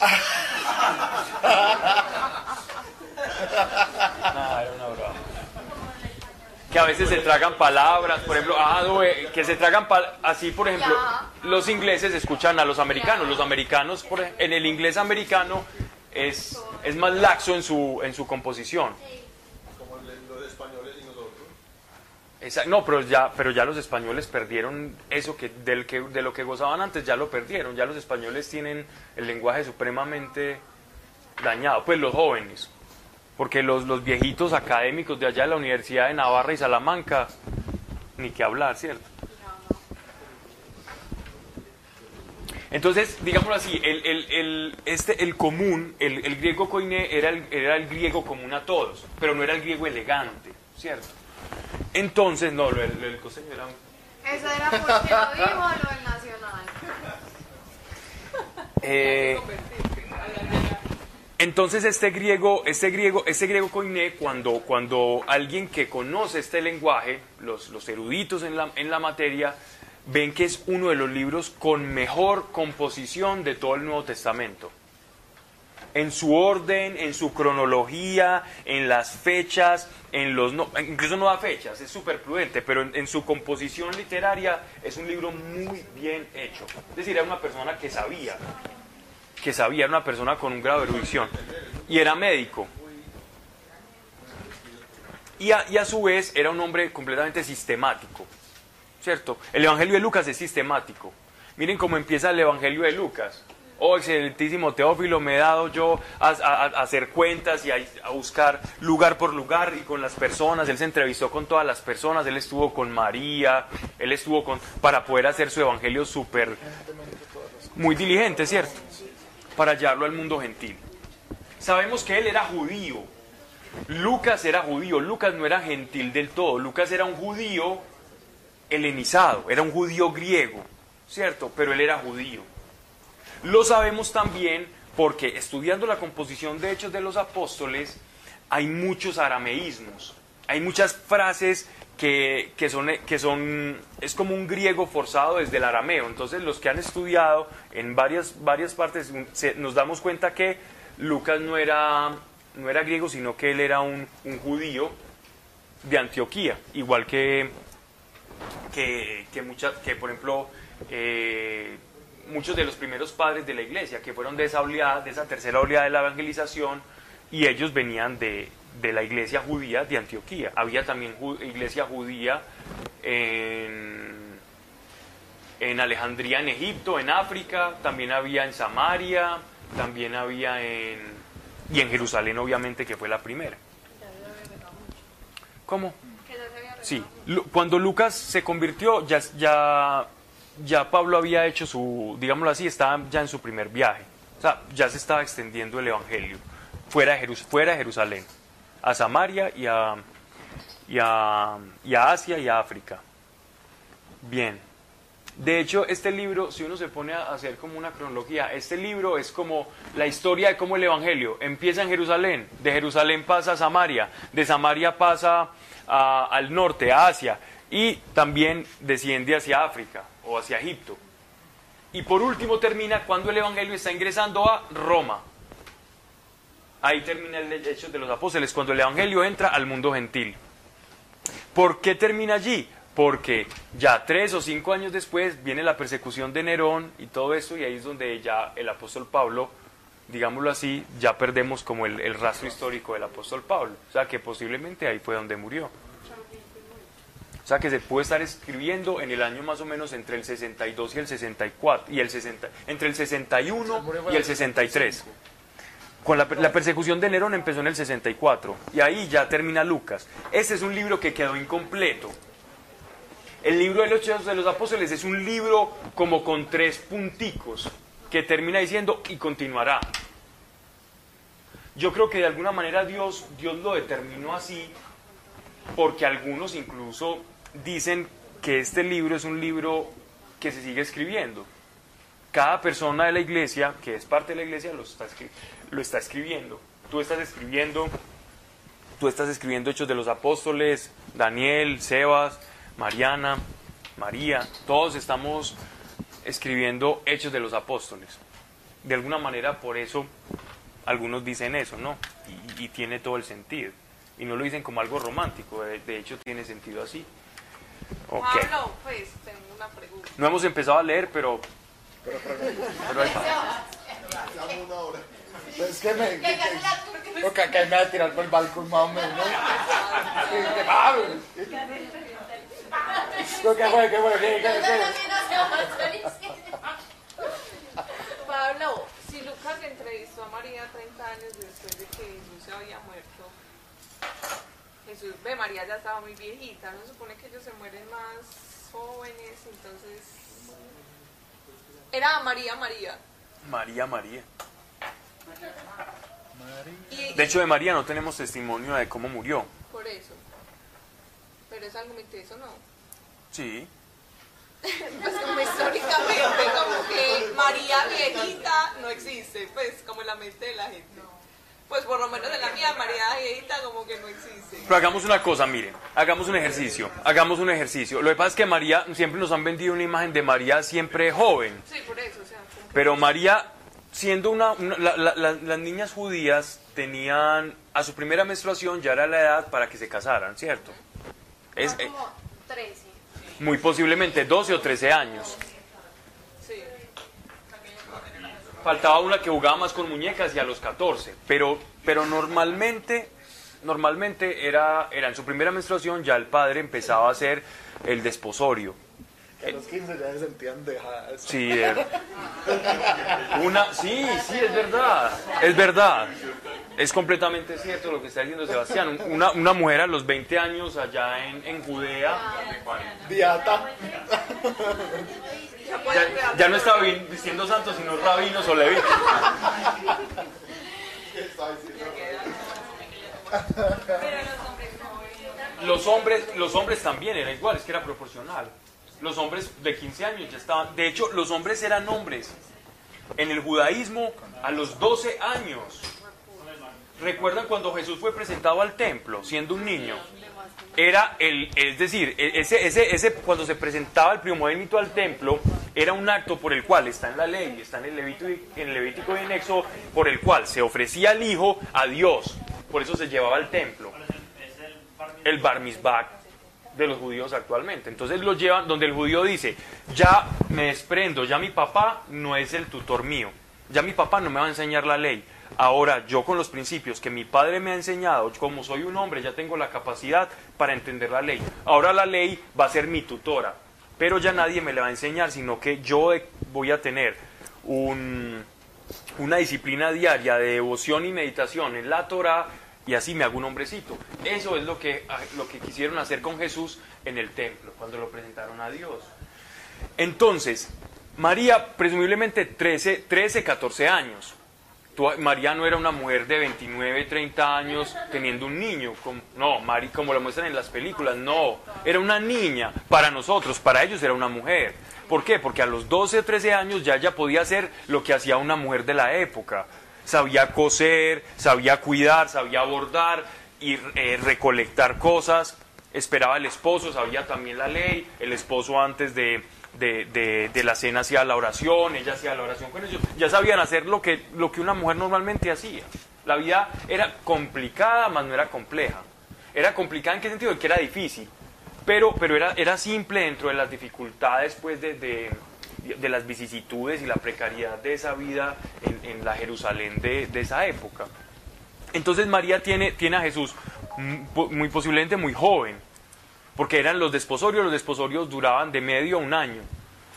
Nada, era una broma. Que a veces se tragan palabras, por ejemplo, ah, no, eh, que se tragan pal- así, por ejemplo, los ingleses escuchan a los americanos, los americanos, por en el inglés americano es, es más laxo en su, en su composición. Como los españoles y nosotros. No, pero ya, pero ya los españoles perdieron eso que, del que de lo que gozaban antes, ya lo perdieron. Ya los españoles tienen el lenguaje supremamente dañado, pues los jóvenes. Porque los, los viejitos académicos de allá de la Universidad de Navarra y Salamanca, ni que hablar, ¿cierto? Entonces, digámoslo así, el, el- el- este, el común, el, el griego koiné era el, era el griego común a todos, pero no era el griego elegante, ¿cierto? Entonces, no, lo del, lo del costeño era... un- Eso era porque lo dijo lo del nacional. Eh, entonces este griego, este griego, este griego koiné, cuando, cuando alguien que conoce este lenguaje, los, eruditos en la, en la materia, ven que es uno de los libros con mejor composición de todo el Nuevo Testamento. En su orden, en su cronología, en las fechas, en los no- incluso no da fechas, es súper prudente, pero en, en su composición literaria es un libro muy bien hecho. Es decir, era una persona que sabía, que sabía, era una persona con un grado de erudición. Y era médico. Y a, su vez era un hombre completamente sistemático. ¿Cierto? El Evangelio de Lucas es sistemático. Miren cómo empieza el Evangelio de Lucas. Oh, excelentísimo Teófilo, me he dado yo a, a- hacer cuentas y a, a buscar lugar por lugar y con las personas. Él se entrevistó con todas las personas, él estuvo con María, él estuvo con para poder hacer su evangelio súper muy diligente, ¿cierto? Para llevarlo al mundo gentil. Sabemos que él era judío. Lucas era judío, Lucas no era gentil del todo, Lucas era un judío helenizado, era un judío griego, ¿cierto? Pero él era judío. Lo sabemos también porque estudiando la composición de Hechos de los Apóstoles hay muchos arameísmos, hay muchas frases que, son, que son, es como un griego forzado desde el arameo. Entonces los que han estudiado en varias, varias partes nos damos cuenta que Lucas no era, no era griego, sino que él era un, judío de Antioquía, igual que, que, que, muchas, que por ejemplo, eh, muchos de los primeros padres de la iglesia, que fueron de esa oleada, de esa tercera oleada de la evangelización, y ellos venían de, de la iglesia judía de Antioquía. Había también iglesia judía en, en Alejandría, en Egipto, en África, también había en Samaria, también había en... y en Jerusalén, obviamente, que fue la primera. ¿Cómo? Sí, cuando Lucas se convirtió, ya, ya, ya Pablo había hecho su, digámoslo así, estaba ya en su primer viaje. O sea, ya se estaba extendiendo el Evangelio fuera de, fuera de Jerusalén, a Samaria y a, y, a, y a Asia y a África. Bien. De hecho, este libro, si uno se pone a hacer como una cronología, este libro es como la historia de cómo el Evangelio empieza en Jerusalén, de Jerusalén pasa a Samaria, de Samaria pasa a- al norte, a Asia, y también desciende hacia África o hacia Egipto. Y por último termina cuando el Evangelio está ingresando a Roma. Ahí termina el Hechos de los Apóstoles, cuando el Evangelio entra al mundo gentil. ¿Por qué termina allí? Porque ya tres o cinco años después viene la persecución de Nerón y todo eso, y ahí es donde ya el apóstol Pablo, digámoslo así, ya perdemos como el, el rastro histórico del apóstol Pablo. O sea que posiblemente ahí fue donde murió. O sea que se puede estar escribiendo en el año más o menos entre el 62 y el 64, y el 60, entre el 61 y el 63. Con la, persecución de Nerón empezó en el 64 y ahí ya termina Lucas. Este es un libro que quedó incompleto. El libro de los de los Apóstoles es un libro como con tres punticos que termina diciendo y continuará. Yo creo que de alguna manera Dios, Dios lo determinó así porque algunos incluso dicen que este libro es un libro que se sigue escribiendo. Cada persona de la iglesia, que es parte de la iglesia, lo está, escri- lo está escribiendo. Tú estás escribiendo, tú estás escribiendo Hechos de los Apóstoles, Daniel, Sebas, Mariana, María, todos estamos escribiendo Hechos de los Apóstoles. De alguna manera, por eso algunos dicen eso, ¿no? Y, y tiene todo el sentido. Y no lo dicen como algo romántico, de, de hecho tiene sentido así. Pablo, pues tengo una pregunta. No hemos empezado a leer, pero... Pero, pero, pero ahí es que me. Que, que, porque acá me va a tirar por el balcón más o menos. ¿no? Que- que- Pablo. Pero ¿Qué fue? ¿Qué fue? ¿Qué, qué, qué? Pablo, si Lucas entrevistó a María 30 años después de que Jesús se había muerto, Jesús, ve, María ya estaba muy viejita, no se supone que ellos se mueren más jóvenes, entonces... Era María, María. María, María. De hecho, de María no tenemos testimonio de cómo murió. por eso. Pero es algo teso, ¿no? Sí. Pues como históricamente, como que María viejita no existe, pues como en la mente de la gente. Pues por lo menos en la mía, María viejita como que no existe. Pero hagamos una cosa, miren, hagamos un ejercicio, hagamos un ejercicio. Lo que pasa es que María, siempre nos han vendido una imagen de María siempre joven, Sí, por eso, o sea, pero María, siendo una, una- la- la- la- las niñas judías tenían, a su primera menstruación ya era la edad para que se casaran, ¿cierto? Es, eh, como 13. muy posiblemente 12 o 13 años. sí. Faltaba una que jugaba más con muñecas y a los 14, pero, pero normalmente, normalmente era, era en su primera menstruación ya el padre empezaba a hacer el desposorio. A los 15 ya se sentían dejadas. Sí, eh, una, sí, sí, es verdad, es verdad. Es completamente cierto lo que está diciendo Sebastián. Una, una mujer a los 20 años allá en, en Judea Diata. ya, ya no estaba vistiendo santos, sino rabinos o levitas. Los hombres, los hombres también era igual, es que era proporcional. Los hombres de 15 años ya estaban. De hecho, los hombres eran hombres. En el judaísmo, a los 12 años. ¿Recuerdan cuando Jesús fue presentado al templo siendo un niño? era el, es decir, e- ese, ese, ese, cuando se presentaba el primogénito al templo, era un acto por el cual está en la ley, está en el Levítico, en el Levítico y en Éxodo, por el cual se ofrecía el hijo a Dios. Por eso se llevaba al templo. El bar mitzvah de los judíos actualmente. Entonces lo llevan donde el judío dice, ya me desprendo, ya mi papá no es el tutor mío, ya mi papá no me va a enseñar la ley. Ahora yo con los principios que mi padre me ha enseñado, como soy un hombre, ya tengo la capacidad para entender la ley. Ahora la ley va a ser mi tutora, pero ya nadie me la va a enseñar, sino que yo voy a tener un, una disciplina diaria de devoción y meditación en la Torah y así me hago un hombrecito. Eso es lo que, lo que quisieron hacer con Jesús en el templo, cuando lo presentaron a Dios. Entonces, María, presumiblemente 13, 13 14 años. María no era una mujer de 29, 30 años teniendo un niño. como- no, María, como lo muestran en las películas, no. Era una niña. Para nosotros, para ellos era una mujer. ¿Por qué? Porque a los 12 o 13 años ya ella podía hacer lo que hacía una mujer de la época. Sabía coser, sabía cuidar, sabía bordar y eh, recolectar cosas. Esperaba al esposo, sabía también la ley. El esposo antes de, de, de- de la cena hacía la oración, ella hacía la oración con ellos. Ya sabían hacer lo que, lo que una mujer normalmente hacía. La vida era complicada, mas no era compleja. Era complicada en qué sentido? En que era difícil. Pero, pero era, era simple dentro de las dificultades pues, de, de- las vicisitudes y la precariedad de esa vida en, en la Jerusalén de, de esa época. Entonces María tiene, tiene a Jesús muy posiblemente muy joven, porque eran los desposorios, los desposorios duraban de medio a un año.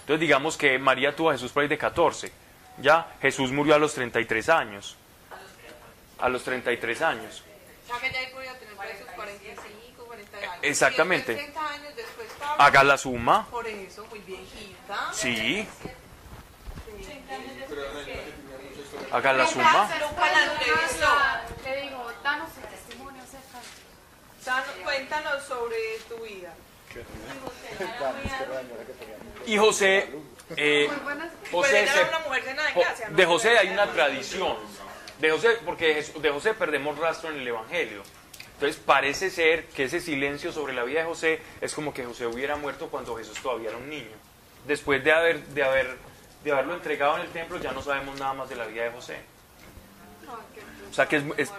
Entonces digamos que María tuvo a Jesús por ahí de 14, ya Jesús murió a los 33 años. A los 33 años. O sea, que ya ahí podía tener por ahí sus 45, 40 años. Exactamente. Y después, 30 años después Pablo, Haga la suma. Por eso, muy viejita. Sí. Haga la suma. Le digo, danos el testimonio acerca Cuéntanos sobre tu vida. Y José, eh. Pues José se- de José hay una tradición. De José, porque de José perdemos rastro en el Evangelio. Entonces parece ser que ese silencio sobre la vida de José es como que José hubiera muerto cuando Jesús todavía era un niño. Después de haber, de haber, de haberlo entregado en el templo, ya no sabemos nada más de la vida de José. O sea que es, es-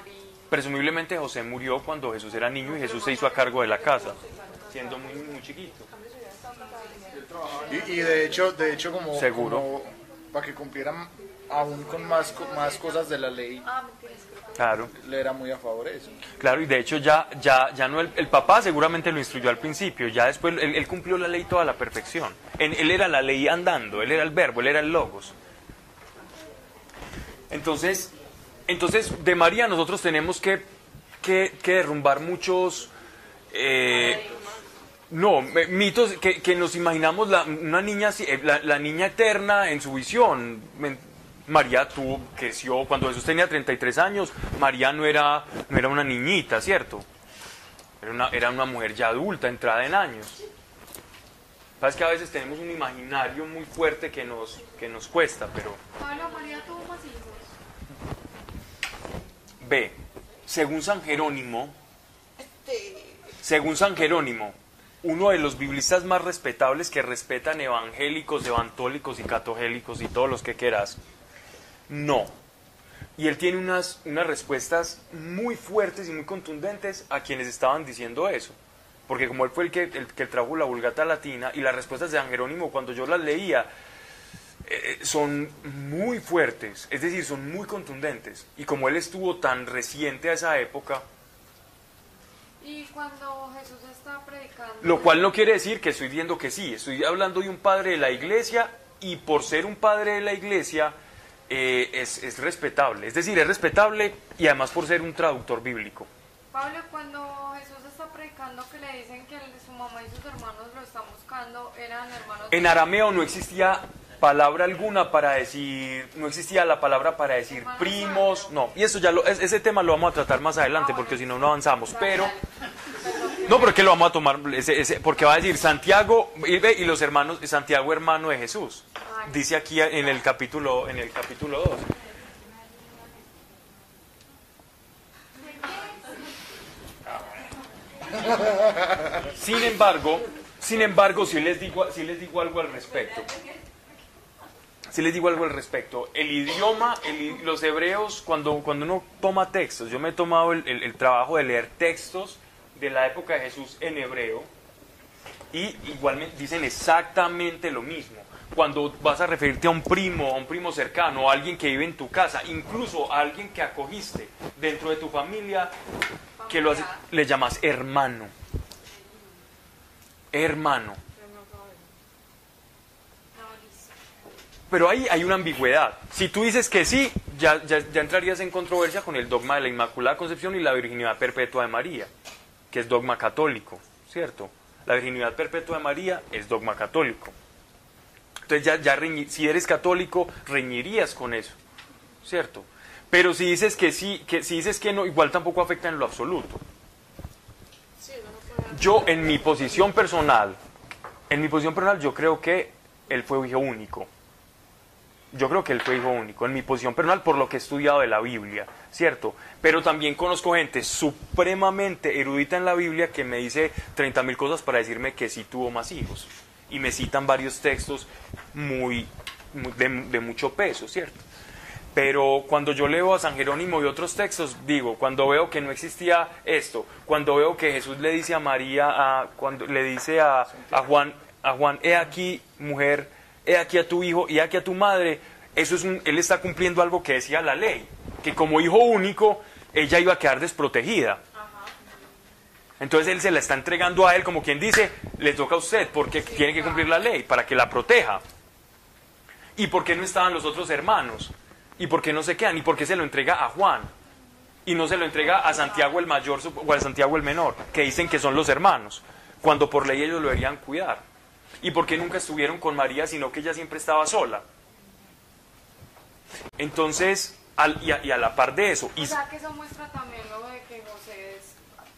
presumiblemente José murió cuando Jesús era niño y Jesús se hizo a cargo de la casa, siendo muy, muy chiquito. Y, y de hecho, de hecho como, Seguro. como para que cumplieran aún con más, co- más cosas de la ley, Claro. le era muy a favor de eso. Claro, y de hecho ya, ya, ya no el, el papá seguramente lo instruyó al principio, ya después él, él cumplió la ley toda a la perfección. En- él era la ley andando, él era el verbo, él era el logos. Entonces, entonces de María nosotros tenemos que, que, que derrumbar muchos eh, no, mitos que, que nos imaginamos la, una niña, eh, la, la niña eterna en su visión. María tuvo, creció, cuando Jesús tenía 33 años, María no era, no era una niñita, ¿cierto? Era una, era una mujer ya adulta, entrada en años. Sabes que a veces tenemos un imaginario muy fuerte que nos, que nos cuesta, pero Pablo María tuvo más hijos. B. Según San Jerónimo, según San Jerónimo, uno de los biblistas más respetables que respetan evangélicos, evantólicos y catogélicos y todos los que quieras, no. Y él tiene unas, unas respuestas muy fuertes y muy contundentes a quienes estaban diciendo eso. Porque como él fue el que, el que trajo la vulgata latina y las respuestas de San Jerónimo cuando yo las leía, eh, son muy fuertes, es decir, son muy contundentes. Y como él estuvo tan reciente a esa época, Y cuando Jesús está predicando. lo cual no quiere decir que estoy diciendo que sí, estoy hablando de un padre de la iglesia y por ser un padre de la iglesia eh, es, es respetable. Es decir, es respetable y además por ser un traductor bíblico. Pablo, cuando Jesús está predicando que le dicen que su mamá y sus hermanos lo están buscando, eran hermanos. En arameo no existía palabra alguna para decir, no existía la palabra para decir primos, no. Y eso ya lo, es- ese tema lo vamos a tratar más adelante porque si no no avanzamos. Pero no, porque lo vamos a tomar, ese- ese- porque va a decir Santiago y, los hermanos, Santiago hermano de Jesús. Dice aquí en el capítulo, en el capítulo 2. Sin embargo, sin embargo, si les digo, si les digo algo al respecto. Si les digo algo al respecto, el idioma, el- los hebreos, cuando, cuando uno toma textos, yo me he tomado el, el- el trabajo de leer textos de la época de Jesús en hebreo, y igualmente dicen exactamente lo mismo. Cuando vas a referirte a un primo, a un primo cercano, a alguien que vive en tu casa, incluso a alguien que acogiste dentro de tu familia, que lo le llamas hermano. Hermano. Pero ahí hay una ambigüedad. Si tú dices que sí, ya, ya entrarías en controversia con el dogma de la Inmaculada Concepción y la virginidad perpetua de María, que es dogma católico, ¿cierto? La virginidad perpetua de María es dogma católico. Entonces ya, ya reñi- si eres católico, reñirías con eso, ¿cierto? Pero si dices que sí, que si dices que no, igual tampoco afecta en lo absoluto. Yo en mi posición personal, en mi posición personal yo creo que él fue hijo único. Yo creo que él fue hijo único, en mi posición personal por lo que he estudiado de la Biblia, ¿cierto? Pero también conozco gente supremamente erudita en la Biblia que me dice 30 mil cosas para decirme que sí tuvo más hijos. Y me citan varios textos muy, de, mucho peso, ¿cierto? Pero cuando yo leo a San Jerónimo y otros textos, digo, cuando veo que no existía esto, cuando veo que Jesús le dice a María, cuando le dice a Juan, a Juan, he aquí, mujer, he aquí a tu hijo y he aquí a tu madre, eso es un, él está cumpliendo algo que decía la ley, que como hijo único ella iba a quedar desprotegida. Entonces él se la está entregando a él como quien dice, le toca a usted porque tiene que cumplir la ley para que la proteja. ¿Y por qué no estaban los otros hermanos? ¿Y por qué no se quedan? ¿Y por qué se lo entrega a Juan? Y no se lo entrega a Santiago el mayor o a Santiago el menor, que dicen que son los hermanos, cuando por ley ellos lo deberían cuidar. ¿Y por qué nunca estuvieron con María, sino que ella siempre estaba sola? Entonces, al- y, a, y a la par de eso, y, O sea que eso muestra también lo de que José es,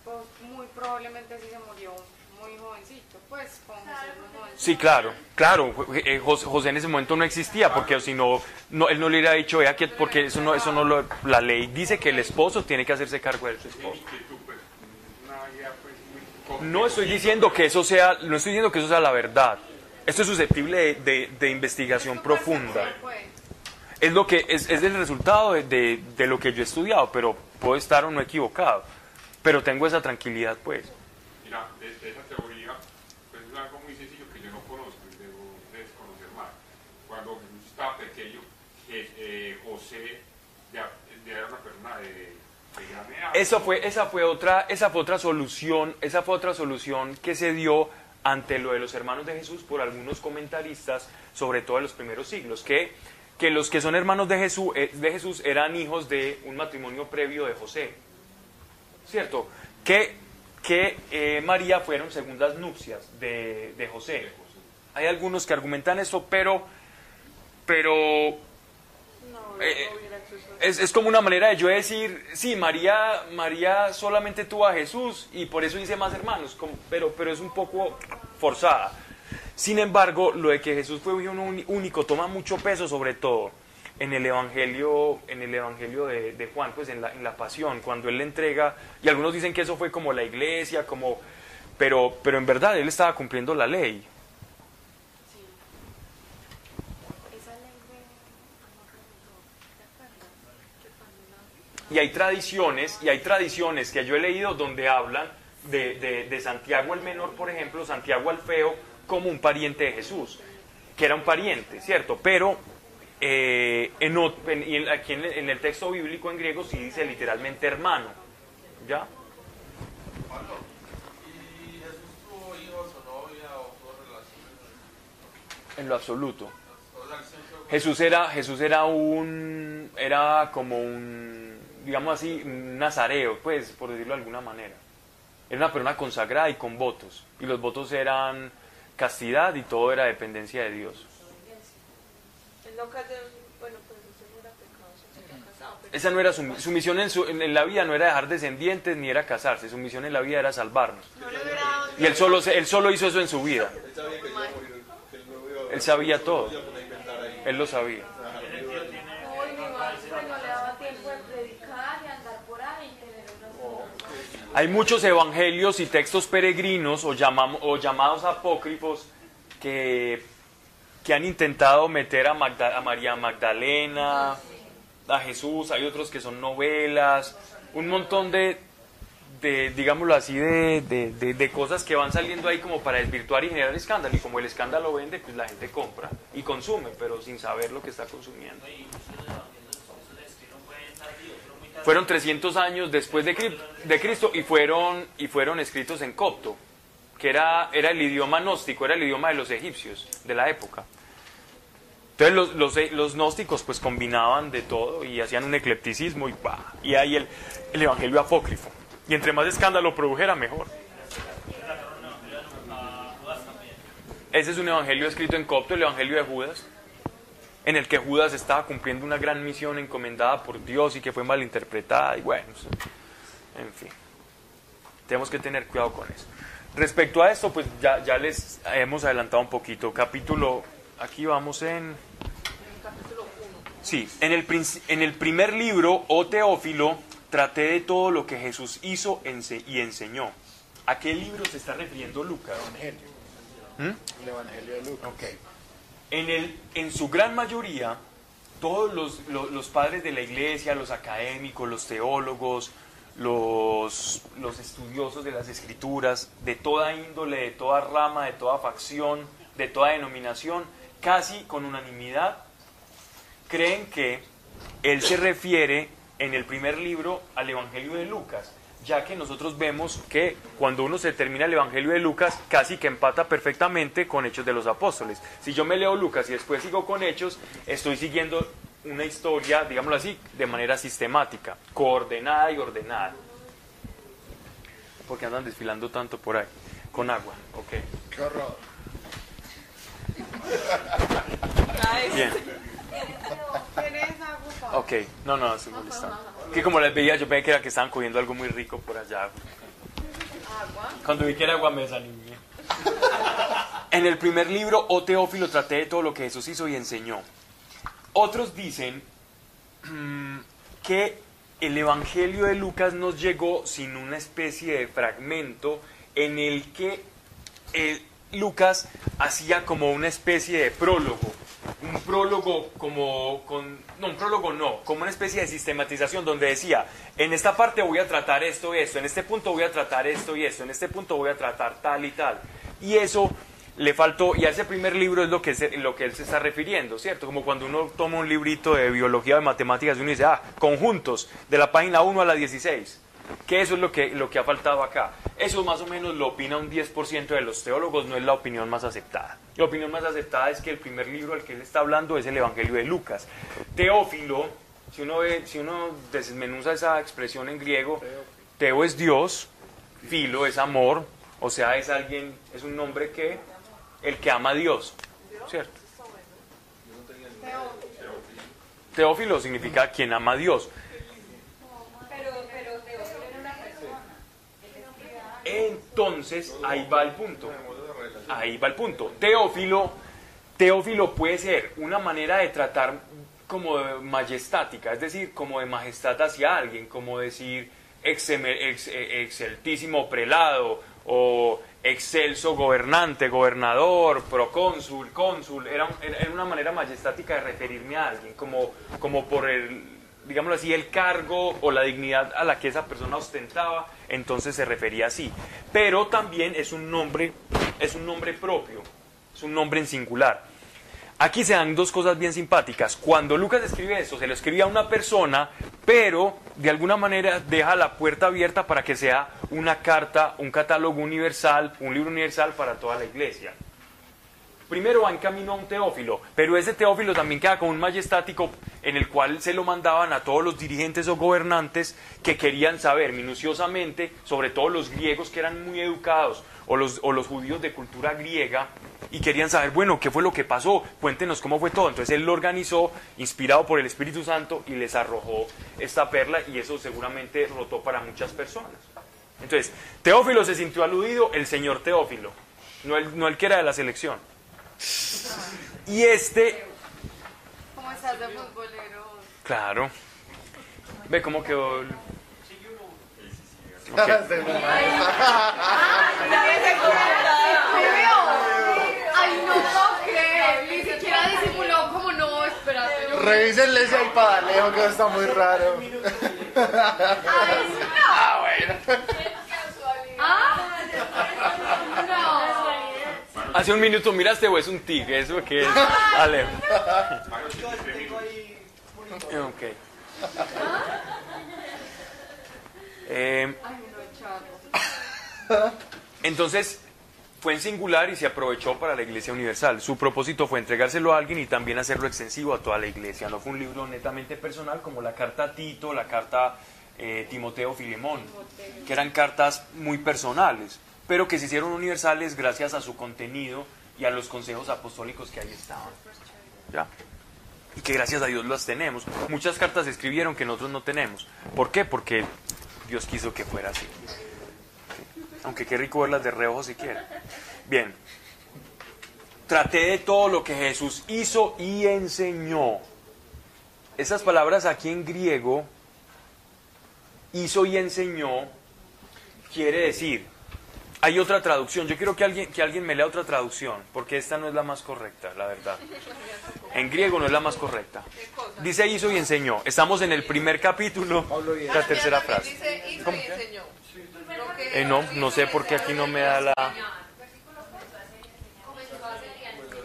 pues, muy probablemente sí se murió muy jovencito, pues con Jesús muy jovencito. Sí, claro, claro. eh, José, José en ese momento no existía, porque si no, no, él no le hubiera dicho, "Vea que porque eso no, eso no lo, la ley dice que el esposo tiene que hacerse cargo de su esposo. pues, una idea pues muy No estoy diciendo que eso sea, no estoy diciendo que eso sea la verdad. Esto es susceptible de, de- investigación profunda. Es lo que es, es el resultado de- de lo que yo he estudiado, pero puedo estar o no equivocado. Pero tengo esa tranquilidad, pues. Mira, de, de esa teoría, pues es algo muy sencillo que yo no conozco y debo desconocer más. Cuando Jesús estaba pequeño, eh, eh, José ya, ya era una persona de, de gran edad. Eso fue, esa fue otra, esa fue otra solución, esa fue otra solución que se dio ante lo de los hermanos de Jesús por algunos comentaristas, sobre todo en los primeros siglos, que, que los que son hermanos de Jesús, eh, de Jesús eran hijos de un matrimonio previo de José, ¿cierto? Que, que eh, María fueron segundas nupcias de, de José. Hay algunos que argumentan eso, pero, pero Eh, es, es como una manera de yo decir, sí, María, María solamente tuvo a Jesús y por eso hice más hermanos, pero, pero es un poco forzada. Sin embargo, lo de que Jesús fue uni- único toma mucho peso, sobre todo en el Evangelio, en el Evangelio de, de Juan, pues en la, en la pasión, cuando él le entrega, y algunos dicen que eso fue como la iglesia, como, pero, pero en verdad él estaba cumpliendo la ley. esa ley de amor religioso, ¿te acuerdas? Que cuando la- Y hay tradiciones, y hay tradiciones que yo he leído donde hablan de, de- Santiago el Menor, por ejemplo, Santiago el Feo, como un pariente de Jesús, que era un pariente, ¿cierto? Pero eh, en, aquí en, el texto bíblico en griego sí dice literalmente hermano, ¿ya? En lo absoluto. Jesús era, Jesús era un, era como un, digamos así, nazareo, pues, por decirlo de alguna manera. Era una persona consagrada y con votos. Y los votos eran castidad y todo era dependencia de Dios. Él pues usted no era pecado, se había casado, pero Esa no era su, su misión en, su- en- la vida, no era dejar descendientes ni era casarse. Su misión en la vida era salvarnos. Y él solo, se- él solo hizo eso en su vida. Él sabía que iba a morir, que él no iba Él sabía todo. iba a poner a inventar ahí. Él lo sabía. No, y mi madre pues, no le daba tiempo de predicar y andar por ahí y tener una Hay muchos evangelios y textos peregrinos o, llamamos, o llamados apócrifos que, que han intentado meter a, Magda- a María Magdalena, a Jesús, hay otros que son novelas, un montón de, de digámoslo así, de, de- de- de cosas que van saliendo ahí como para desvirtuar y generar escándalo. Y como el escándalo vende, pues la gente compra y consume, pero sin saber lo que está consumiendo. Fueron 300 años después de, Cri- de Cristo y fueron, y fueron escritos en copto, que era, era el idioma gnóstico, era el idioma de los egipcios de la época. Entonces los, los, gnósticos pues combinaban de todo y hacían un eclecticismo y pa, y ahí el, el evangelio apócrifo. Y entre más escándalo produjera, mejor. Ese es un evangelio escrito en copto, el evangelio de Judas, en el que Judas estaba cumpliendo una gran misión encomendada por Dios y que fue malinterpretada y bueno, en fin. Tenemos que tener cuidado con eso. Respecto a esto, pues ya, ya les hemos adelantado un poquito. Capítulo, aquí vamos en... Sí, en el, en el primer libro, o Teófilo, traté de todo lo que Jesús hizo ense- y enseñó. ¿A qué libro se está refiriendo Lucas? Evangelio. ¿Mm? El Evangelio de Lucas. Ok. En, el, en su gran mayoría, todos los, los- padres de la iglesia, los académicos, los teólogos, los, los estudiosos de las escrituras, de toda índole, de toda rama, de toda facción, de toda denominación, casi con unanimidad, creen que él se refiere en el primer libro al Evangelio de Lucas, ya que nosotros vemos que cuando uno se termina el Evangelio de Lucas, casi que empata perfectamente con Hechos de los Apóstoles. Si yo me leo Lucas y después sigo con Hechos, estoy siguiendo una historia, digámoslo así, de manera sistemática, coordenada y ordenada. Porque andan desfilando tanto por ahí, con agua, ok. Qué horror. Bien. Ok, no, no, estoy molestando. Que como les veía, yo pensé que era que estaban cogiendo algo muy rico por allá. ¿Agua? Cuando vi que era agua me desanimé. En el primer libro, O Teófilo, traté de todo lo que Jesús hizo y enseñó. Otros dicen mm, que el Evangelio de Lucas nos llegó sin una especie de fragmento en el que eh, Lucas hacía como una especie de prólogo. Un prólogo como con... No, un prólogo no, como una especie de sistematización donde decía, en esta parte voy a tratar esto y esto, en este punto voy a tratar esto y esto, en este punto voy a tratar tal y tal. Y eso le faltó, y a ese primer libro es lo que, se- lo que él se está refiriendo, ¿cierto? Como cuando uno toma un librito de biología de matemáticas y uno dice, ah, conjuntos, de la página 1 a la 16. Que eso es lo que, lo que ha faltado acá. Eso más o menos lo opina un 10% de los teólogos, no es la opinión más aceptada. La opinión más aceptada es que el primer libro al que él está hablando es el Evangelio de Lucas. Teófilo, si uno, ve, si uno desmenuza esa expresión en griego, Teo es Dios, Filo es amor, o sea, es alguien, es un nombre que, el que ama a Dios, ¿cierto? Teófilo significa quien ama a Dios. Pero, pero Teófilo era una persona. Entonces, ahí va el punto. Ahí va el punto. Teófilo, Teófilo puede ser una manera de tratar como de majestática, es decir, como de majestad hacia alguien, como decir ex- eh, exceltísimo prelado o excelso gobernante, gobernador, procónsul, cónsul. Era era una manera majestática de referirme a alguien, como, como por el, digámoslo así, el cargo o la dignidad a la que esa persona ostentaba, entonces se refería así. Pero también es un nombre, es un nombre propio, es un nombre en singular. Aquí se dan dos cosas bien simpáticas. Cuando Lucas escribe esto, se lo escribe a una persona, pero de alguna manera deja la puerta abierta para que sea una carta, un catálogo universal, un libro universal para toda la iglesia. Primero va en camino a un teófilo, pero ese teófilo también queda como un majestático en el cual se lo mandaban a todos los dirigentes o gobernantes que querían saber minuciosamente, sobre todo los griegos que eran muy educados, o los, judíos de cultura griega, y querían saber, bueno, ¿qué fue lo que pasó? Cuéntenos cómo fue todo. Entonces él lo organizó, inspirado por el Espíritu Santo, y les arrojó esta perla, y eso seguramente rotó para muchas personas. Entonces, Teófilo se sintió aludido, el señor Teófilo, no el, no el que era de la selección. Y este, ¿Cómo estás de futbolero? claro, ve cómo quedó. el- Ok. Ay, no puedo creer. Ni siquiera disimuló como no, espérate. Yo... Revísenle ese Alejo, que está muy raro. ah, bueno. ¿Ah? No. Hace un minuto miraste o es un tigre, eso que es Alejo. Ok. Eh, entonces fue en singular y se aprovechó para la Iglesia Universal. Su propósito fue entregárselo a alguien y también hacerlo extensivo a toda la Iglesia. No fue un libro netamente personal como la carta a Tito, la carta eh, Timoteo Filemón, que eran cartas muy personales, pero que se hicieron universales gracias a su contenido y a los consejos apostólicos que ahí estaban. ¿Ya? Y que gracias a Dios las tenemos. Muchas cartas se escribieron que nosotros no tenemos. ¿Por qué? Porque Dios quiso que fuera así. Aunque qué rico verlas de reojo si quiere. Bien. Traté de todo lo que Jesús hizo y enseñó. Esas palabras aquí en griego, hizo y enseñó, quiere decir, hay otra traducción. Yo quiero que alguien, que alguien me lea otra traducción, porque esta no es la más correcta, la verdad. En griego no es la más correcta. Dice hizo y enseñó. Estamos en el primer capítulo, la tercera frase. Dice, hizo ¿Cómo? y enseñó. Lo que Eh, no, no sé por qué aquí no me da la...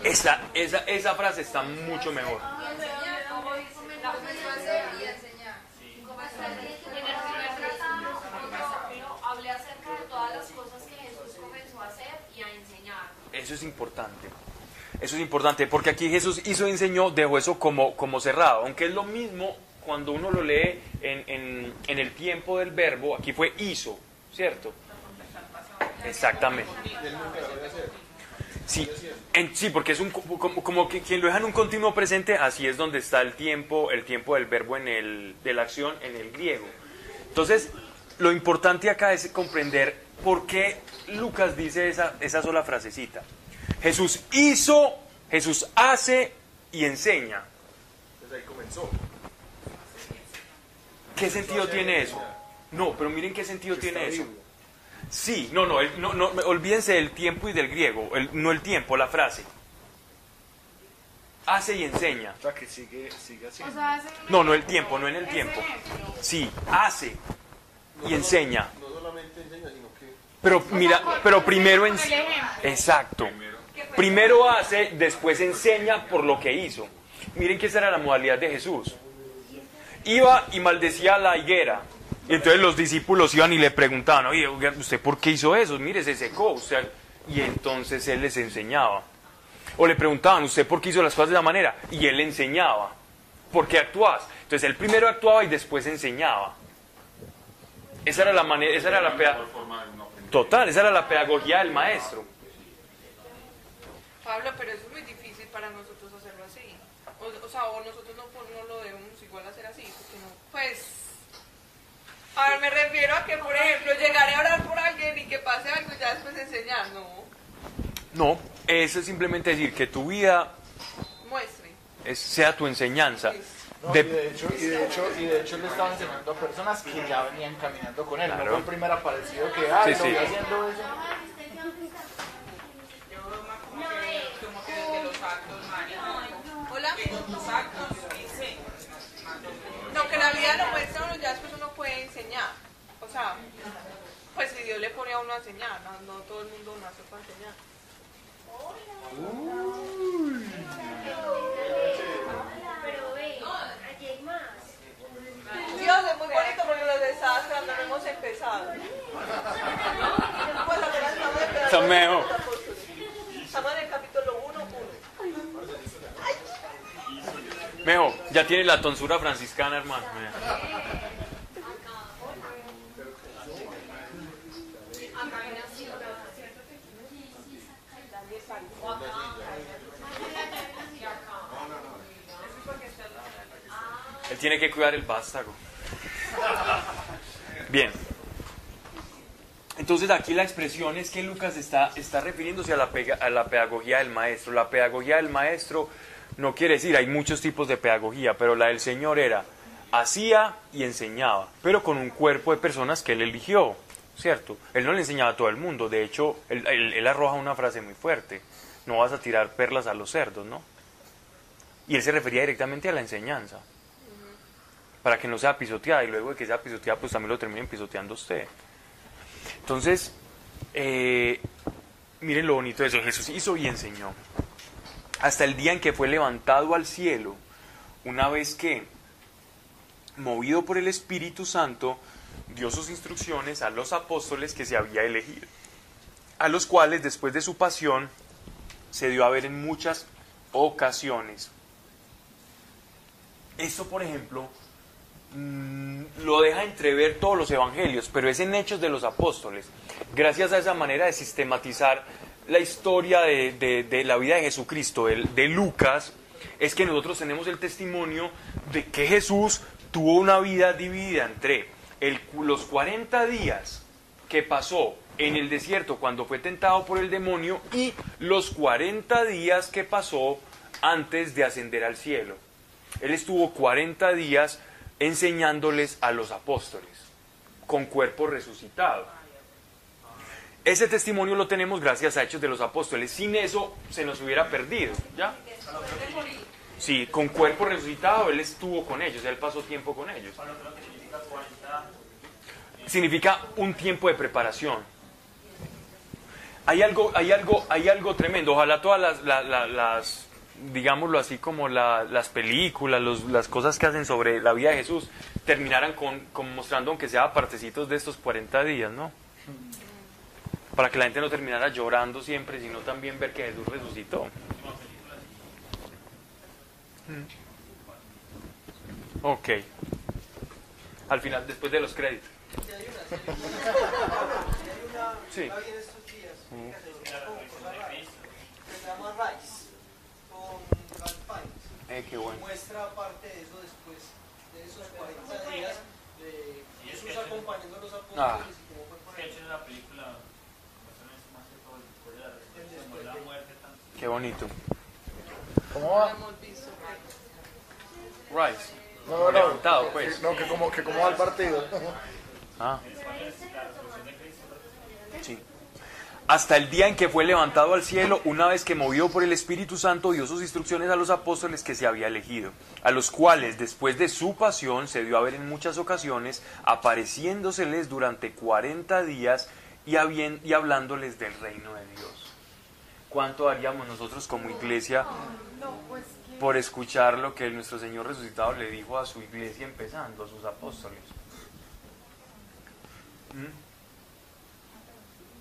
Esa, esa, esa frase está mucho mejor. Hablé acerca de todas las cosas que Jesús comenzó a hacer y a enseñar. Eso es importante. Eso es importante, porque aquí Jesús hizo enseñó, dejó eso como, como cerrado, aunque es lo mismo cuando uno lo lee en, en- el tiempo del verbo, aquí fue hizo, ¿cierto? Exactamente. Sí, en- sí, porque es un, co- como, como que quien lo deja en un continuo presente, así es donde está el tiempo, el tiempo del verbo en el, de la acción en el griego. Entonces, lo importante acá es comprender por qué Lucas dice esa, esa sola frasecita. Jesús hizo, Jesús hace y enseña. Desde ahí comenzó. ¿Qué sentido tiene eso? No, pero miren qué sentido tiene eso. Sí, no, no, el- no, no, olvídense del tiempo y del griego, el- no el tiempo, la frase. Hace y enseña. O sea, que sigue, sigue así. O sea, ese No, no el tiempo, no en el tiempo. Sí, hace y enseña. No solamente enseña, sino que Pero mira, pero primero en. Exacto. Primero hace, después enseña por lo que hizo. Miren que esa era la modalidad de Jesús. Iba y maldecía la higuera. Y entonces los discípulos iban y le preguntaban, oye, ¿usted por qué hizo eso? Mire, se secó. usted-". Y entonces él les enseñaba. O le preguntaban, ¿usted por qué hizo las cosas de la manera? Y él enseñaba. ¿Por qué actuás? Entonces él primero actuaba y después enseñaba. Esa era la manera, esa era la. Total, esa era la pedagogía del maestro. Pablo, pero eso es muy difícil para nosotros hacerlo así. O, o sea, o nosotros no, no lo debemos igual hacer así, porque no. Pues. A ver, me refiero a que, por ejemplo, llegaré a orar por alguien y que pase algo y ya después enseñar. No, No, eso es simplemente decir que tu vida muestre. es- sea tu enseñanza. No, De- y, de hecho, y, de hecho, y de hecho le estaba enseñando a personas que ya venían caminando con él. Claro. No fue el primer aparecido que, ay, Sí, sí. haciendo eso. Yo más como que, como que desde los actos, María. Hola. actos. No, que la vida lo muestra uno, ya después uno puede enseñar. O sea, pues si Dios le pone a uno a enseñar, no, no todo el mundo nace para enseñar. Pero ve, allí hay más. Dios, es muy bonito porque los desastres no hemos empezado. Pues apenas estamos empezando. Sameo. Estamos en el capítulo 1, 1. Mejo, ya tiene la tonsura franciscana, hermano. Él tiene que cuidar el vástago. Bien. Entonces aquí la expresión es que Lucas está, está refiriéndose a la pedagogía del maestro. La pedagogía del maestro no quiere decir, hay muchos tipos de pedagogía, pero la del Señor era, hacía y enseñaba, pero con un cuerpo de personas que él eligió. ¿cierto? Él no le enseñaba a todo el mundo, de hecho, él, arroja una frase muy fuerte, no vas a tirar perlas a los cerdos, ¿no? Y él se refería directamente a la enseñanza, para que no sea pisoteada, y luego de que sea pisoteada, pues también lo terminen pisoteando usted. Entonces, eh, miren lo bonito de eso, Jesús hizo y enseñó, hasta el día en que fue levantado al cielo, una vez que, movido por el Espíritu Santo, dio sus instrucciones a los apóstoles que se había elegido, a los cuales después de su pasión se dio a ver en muchas ocasiones. Esto, por ejemplo, mm, lo deja entrever todos los evangelios, pero es en Hechos de los Apóstoles. Gracias a esa manera de sistematizar la historia de, de- de la vida de Jesucristo, el- de Lucas, es que nosotros tenemos el testimonio de que Jesús tuvo una vida dividida entre los 40 días que pasó en el desierto cuando fue tentado por el demonio y los 40 días que pasó antes de ascender al cielo. Él estuvo 40 días enseñándoles a los apóstoles con cuerpo resucitado. Ese testimonio lo tenemos gracias a Hechos de los Apóstoles. Sin eso se nos hubiera perdido, ¿ya? Sí, con cuerpo resucitado él estuvo con ellos, él pasó tiempo con ellos. Significa un tiempo de preparación. Hay algo, hay algo, hay algo tremendo. Ojalá todas las, la- la- las digámoslo así, como la- las películas, los- las cosas que hacen sobre la vida de Jesús, terminaran con, con mostrando, aunque sea partecitos de estos 40 días, ¿no? Para que la gente no terminara llorando siempre, sino también ver que Jesús resucitó. Mm. Ok. Al final, después de los créditos. Sí. La vi en estos días, que se llama Rice, con Ralph Fiennes. Eh, qué bueno. Muestra parte de eso después de esos 40 días de Jesús acompañando a los apóstoles Ah. y cómo fue por De ahí. hecho, en la película muestran eso más que todo después de la resurrección, no la muerte tanto. Qué bonito. ¿Cómo va? Rice. No, no, Levantado, pues. No, que como, que como va el partido. Ah. Sí. Hasta el día en que fue levantado al cielo, una vez que movido por el Espíritu Santo dio sus instrucciones a los apóstoles que se había elegido, a los cuales después de su pasión se dio a ver en muchas ocasiones, apareciéndoseles durante 40 días y, y hablándoles del reino de Dios. ¿Cuánto haríamos nosotros como iglesia pues por escuchar lo que nuestro Señor resucitado le dijo a su iglesia empezando, a sus apóstoles? ¿Mm?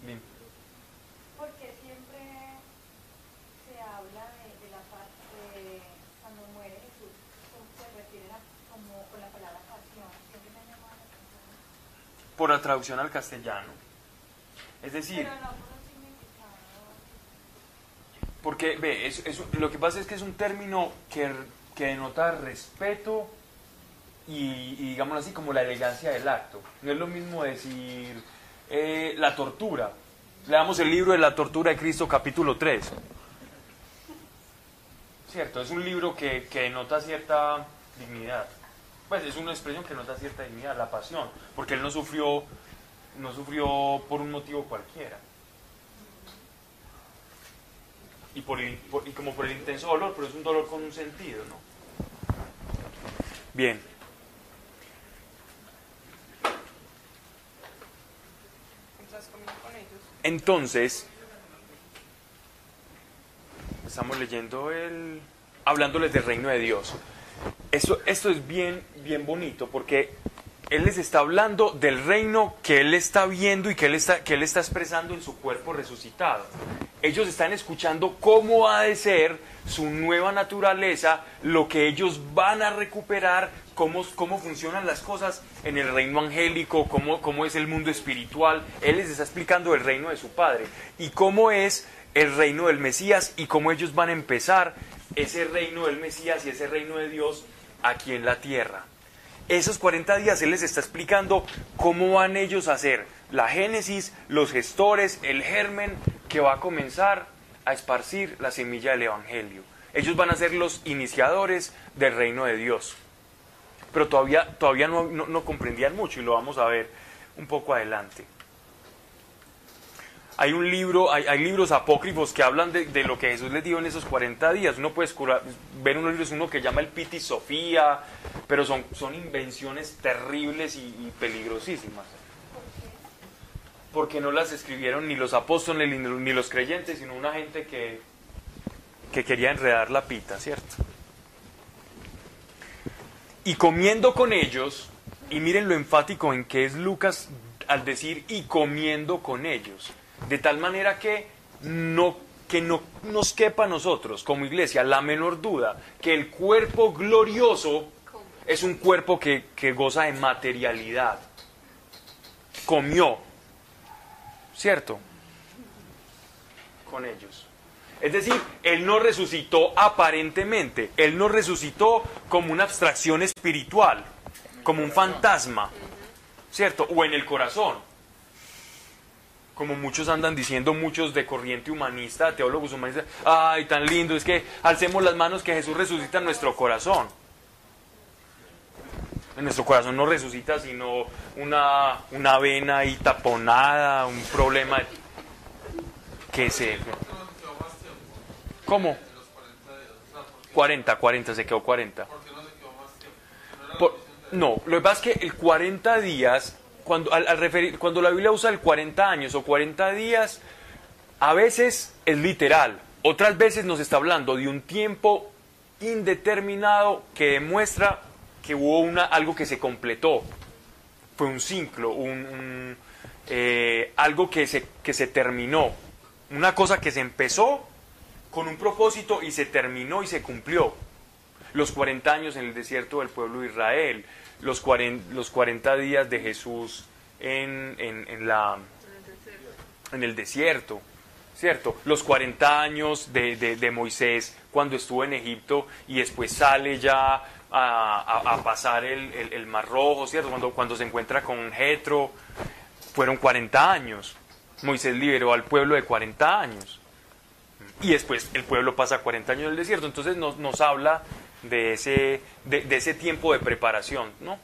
Dime. Porque siempre se habla de, de la parte de cuando muere Jesús, ¿cómo se refiere a, como con la palabra pasión. Siempre me ha llamado la atención. por la traducción al castellano. Es decir, Pero no. Porque ve, es- lo que pasa es que es un término que, que denota respeto y, y digámoslo así, como la elegancia del acto. No es lo mismo decir eh, la tortura. Leamos el libro de la tortura de Cristo, capítulo 3. Cierto, es un libro que, que denota cierta dignidad. Pues es una expresión que denota cierta dignidad, la pasión, porque él no sufrió, no sufrió por un motivo cualquiera. Y, por el- por- y como por el intenso dolor, pero es un dolor con un sentido, ¿no? Bien. Entonces, estamos leyendo el... hablándoles del reino de Dios. Esto, esto es bien, bien bonito porque Él les está hablando del reino que Él está viendo y que Él está, que él está expresando en su cuerpo resucitado. Ellos están escuchando cómo ha de ser su nueva naturaleza, lo que ellos van a recuperar, cómo, cómo funcionan las cosas en el reino angélico, cómo, cómo es el mundo espiritual. Él les está explicando el reino de su Padre y cómo es el reino del Mesías y cómo ellos van a empezar ese reino del Mesías y ese reino de Dios aquí en la tierra. Esos 40 días Él les está explicando cómo van ellos a hacer la génesis, los gestores, el germen que va a comenzar a esparcir la semilla del Evangelio. Ellos van a ser los iniciadores del reino de Dios. Pero todavía, todavía no, no- no comprendían mucho y lo vamos a ver un poco adelante. Hay un libro, hay, hay libros apócrifos que hablan de, lo que Jesús les dio en esos 40 días. Uno puede ver unos libros, uno que llama el Piti Sofía, pero son, invenciones terribles y, y peligrosísimas. Porque no las escribieron ni los apóstoles ni, ni los creyentes, sino una gente que, que quería enredar la pita, ¿cierto? Y comiendo con ellos, y miren lo enfático en que es Lucas al decir y comiendo con ellos, de tal manera que no que no nos quepa a nosotros como iglesia la menor duda que el cuerpo glorioso es un cuerpo que, que goza de materialidad. Comió, ¿cierto? Con ellos. Es decir, Él no resucitó aparentemente, Él no resucitó como una abstracción espiritual, como un fantasma, ¿cierto? O en el corazón. Como muchos andan diciendo, muchos de corriente humanista, teólogos humanistas, ay, tan lindo, es que alcemos las manos que Jesús resucita en nuestro corazón. En nuestro corazón no resucita sino una, una vena ahí taponada, un problema que se... ¿Cómo? 40, 40, se quedó 40. Por- no, lo que pasa es que el 40 días, cuando, al, al referir, cuando la Biblia usa el 40 años o 40 días, a veces es literal, otras veces nos está hablando de un tiempo indeterminado que demuestra que hubo una, algo que se completó. Fue un ciclo, un, un, eh, algo que se, que se terminó, una cosa que se empezó con un propósito y se terminó y se cumplió. Los 40 años en el desierto del pueblo de Israel, los 40, los 40 días de Jesús en, en- el desierto, ¿cierto? Los 40 años de, de- Moisés cuando estuvo en Egipto y después sale ya a, a- pasar el, el- el Mar Rojo, ¿cierto? Cuando, cuando se encuentra con Jetro, fueron 40 años. Moisés liberó al pueblo de 40 años. Y después el pueblo pasa 40 años en el desierto. Entonces nos, nos habla de ese, de, ese tiempo de preparación, ¿no?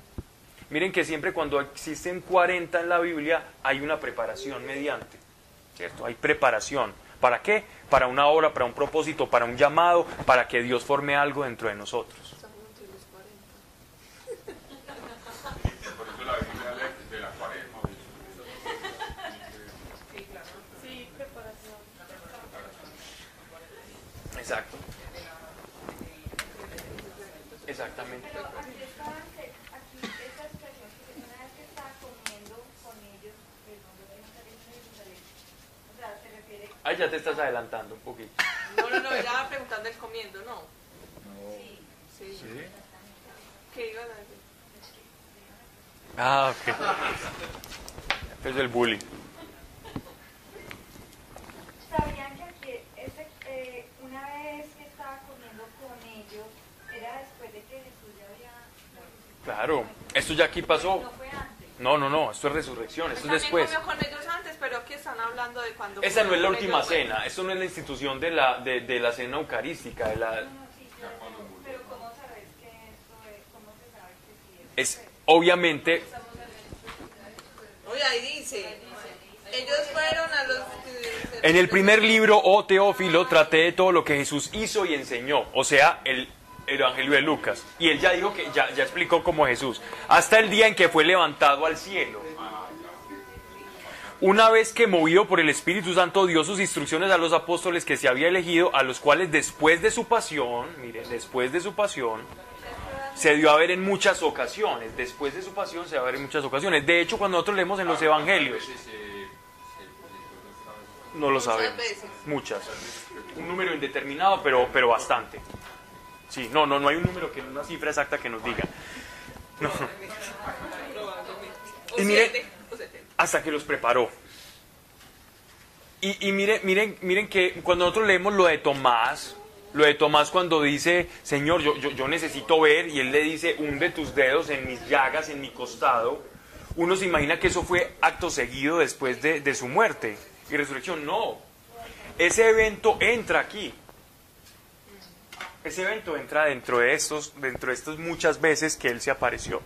Miren que siempre cuando existen 40 en la Biblia hay una preparación mediante, ¿cierto? Hay preparación. ¿Para qué? Para una obra, para un propósito, para un llamado, para que Dios forme algo dentro de nosotros. Por eso la Biblia habla de la cuaresma. Sí, preparación. Exacto. Exactamente. Pero aquí estaban, que- aquí esa expresión que dice, una vez que estaba comiendo con ellos, pues donde ven salir de Jerusalén. O sea, se refiere Ahí ya te estás adelantando un poquito. No, no, no, ya preguntando el comiendo, ¿no. No. Sí. ¿Sí? ¿Qué iban a decir? Ah, ok. Es el bullying. ¿Sabían que aquí ese, eh, una vez que estaba comiendo con ellos, era después de que Jesús ya había? Claro. Esto ya aquí pasó. No fue antes. No, no, no. Esto es resurrección. Esto es También después. comió con ellos antes, hablando de cuando... Esa no es la última ellos, bueno. cena. Esto no es la institución de la, de, de la cena eucarística. De la, No, no, sí, pero, pero ¿cómo sabes que esto es? ¿Cómo se sabe que sí es? es obviamente Oye, ahí dice, ellos fueron a los... En el primer libro, oh Teófilo, traté de todo lo que Jesús hizo y enseñó, o sea, el, el Evangelio de Lucas. Y él ya dijo que ya, ya explicó como Jesús, hasta el día en que fue levantado al cielo. Una vez que movido por el Espíritu Santo dio sus instrucciones a los apóstoles que se había elegido, a los cuales después de su pasión, miren, después de su pasión, se dio a ver en muchas ocasiones. Después de su pasión se dio a ver en muchas ocasiones. De hecho, cuando nosotros leemos en los evangelios, no lo sabemos. Muchas. Un número indeterminado, pero, pero bastante. Sí, no, no, no hay un número que una cifra exacta que nos diga. No. Y mire- setenta. Hasta que los preparó. Y, miren, miren, miren que cuando nosotros leemos lo de Tomás, lo de Tomás cuando dice, Señor, yo necesito ver, y él le dice, hunde tus dedos en mis llagas, en mi costado, uno se imagina que eso fue acto seguido después de, de su muerte y resurrección. No, ese evento entra aquí. Ese evento entra dentro de estos, dentro de estas muchas veces que él se apareció.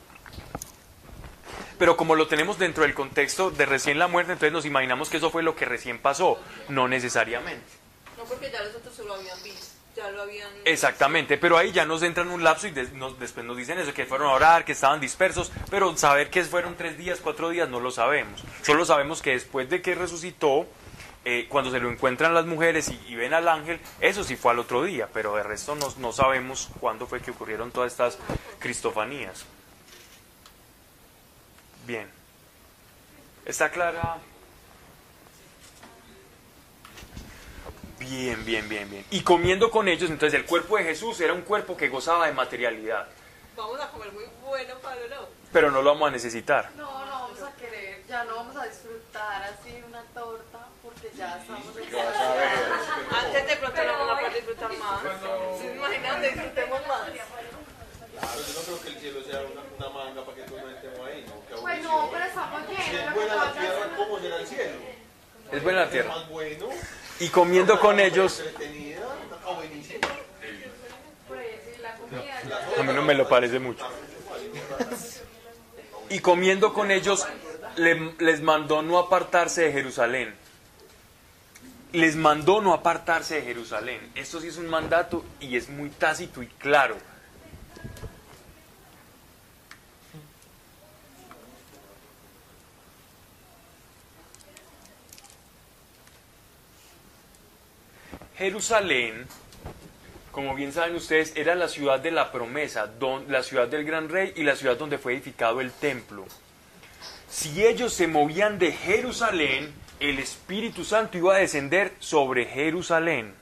Pero como lo tenemos dentro del contexto de recién la muerte, entonces nos imaginamos que eso fue lo que recién pasó, no necesariamente. No, porque ya los otros se lo habían visto, ya lo habían... Exactamente, pero ahí ya nos entran un lapso y des- nos- después nos dicen eso, que fueron a orar, que estaban dispersos, pero saber que fueron tres días, cuatro días, no lo sabemos. Solo sabemos que después de que resucitó, eh, cuando se lo encuentran las mujeres y, y ven al ángel, eso sí fue al otro día, pero de resto no, no sabemos cuándo fue que ocurrieron todas estas cristofanías. Bien. ¿Está clara? Bien, bien, bien, bien. Y comiendo con ellos, entonces el cuerpo de Jesús era un cuerpo que gozaba de materialidad, Vamos a comer muy bueno, Pablo, ¿no? pero no lo vamos a necesitar. No, no vamos a querer, ya no vamos a disfrutar así una torta porque ya estamos Antes de pronto no vamos a poder disfrutar más. ¿Se imaginan? Disfrutemos más. Claro, yo no creo que el cielo sea una, una manga para que todos nos estemos ahí, ¿no? Qué Pues aburrido. no, pero estamos Si es buena la tierra, ¿cómo será el cielo? Es buena la tierra. más bueno, Y comiendo con ellos, comida. a mí no me lo parece mucho. Y comiendo con ellos, le- les mandó no apartarse de Jerusalén. Les mandó no apartarse de Jerusalén. Esto sí es un mandato y es muy tácito y claro. Jerusalén, como bien saben ustedes, era la ciudad de la promesa, don- la ciudad del gran rey y la ciudad donde fue edificado el templo. Si ellos se movían de Jerusalén, el Espíritu Santo iba a descender sobre Jerusalén.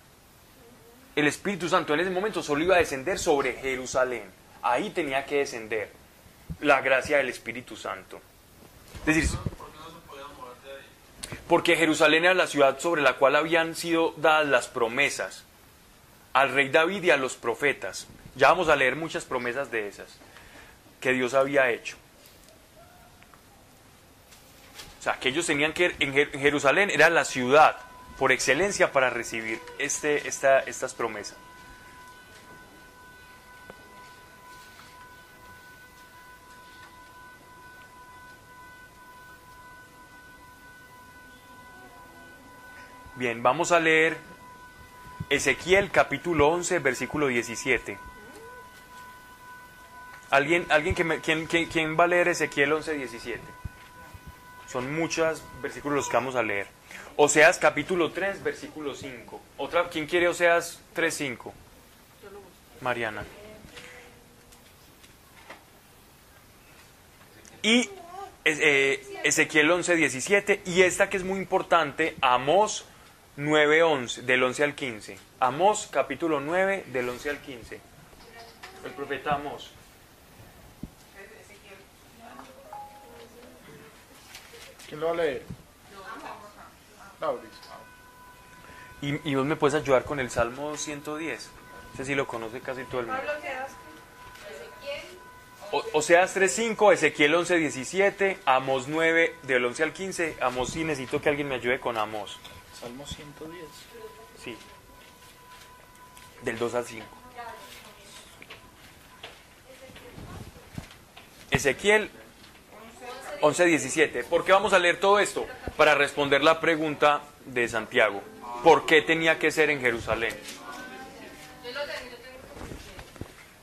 El Espíritu Santo en ese momento solo iba a descender sobre Jerusalén. Ahí tenía que descender la gracia del Espíritu Santo. Es decir, porque Jerusalén era la ciudad sobre la cual habían sido dadas las promesas al rey David y a los profetas. Ya vamos a leer muchas promesas de esas que Dios había hecho. O sea, que ellos tenían que, en Jer- en Jerusalén era la ciudad por excelencia para recibir este, esta, estas promesas. Bien, vamos a leer Ezequiel capítulo 11, versículo 17. ¿Alguien, alguien que me- quién, quién- quién va a leer Ezequiel 11, 17? Son muchos versículos los que vamos a leer. Oseas capítulo 3, versículo 5. Otra, ¿Quién quiere Oseas 3, 5? Mariana. Y eh, Ezequiel 11, 17. Y esta que es muy importante, Amós 9, 11, del 11 al 15. Amós capítulo 9, del 11 al 15. El profeta Amós. ¿Quién lo va a leer? Lauris. Y, y vos me puedes ayudar con el Salmo 110. Ese sí lo conoce casi todo el mundo. O, Oseas 3.5, Ezequiel 11.17, Amos 9, del 11 al 15. Amos sí, necesito que alguien me ayude con Amos. Salmo 110. Sí. Del 2 al 5. Ezequiel 11.17. ¿Por qué vamos a leer todo esto? Para responder la pregunta de Santiago. ¿Por qué tenía que ser en Jerusalén?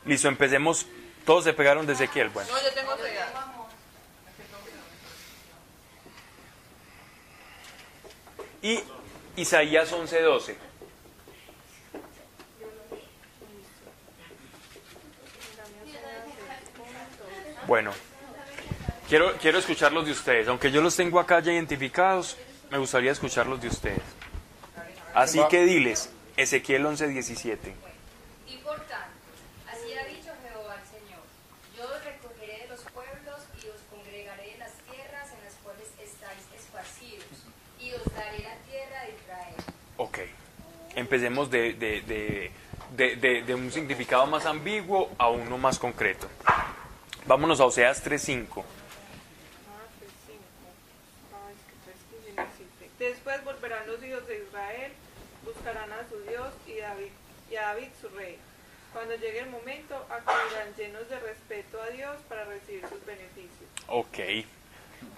Listo, empecemos. Todos se pegaron de Ezequiel. Bueno. No, yo tengo. Y Isaías 11:12. Bueno, quiero, quiero escucharlos de ustedes. Aunque yo los tengo acá ya identificados, me gustaría escucharlos de ustedes. Así que diles, Ezequiel 11:17. Y por tanto, así ha dicho Jehová el Señor, yo os recogeré de los pueblos y os congregaré en las tierras en las cuales estáis esparcidos, y os daré la tierra de Israel. Ok, empecemos de, de- de- de- un significado más ambiguo a uno más concreto. Vámonos a Oseas 3:5. Ah, pues cinco. Ay, que tres que viene siempre. Después volverán los hijos de Israel, buscarán a su Dios y, David, y a David su rey. Cuando llegue el momento, acudirán llenos de respeto a Dios para recibir sus beneficios. Ok.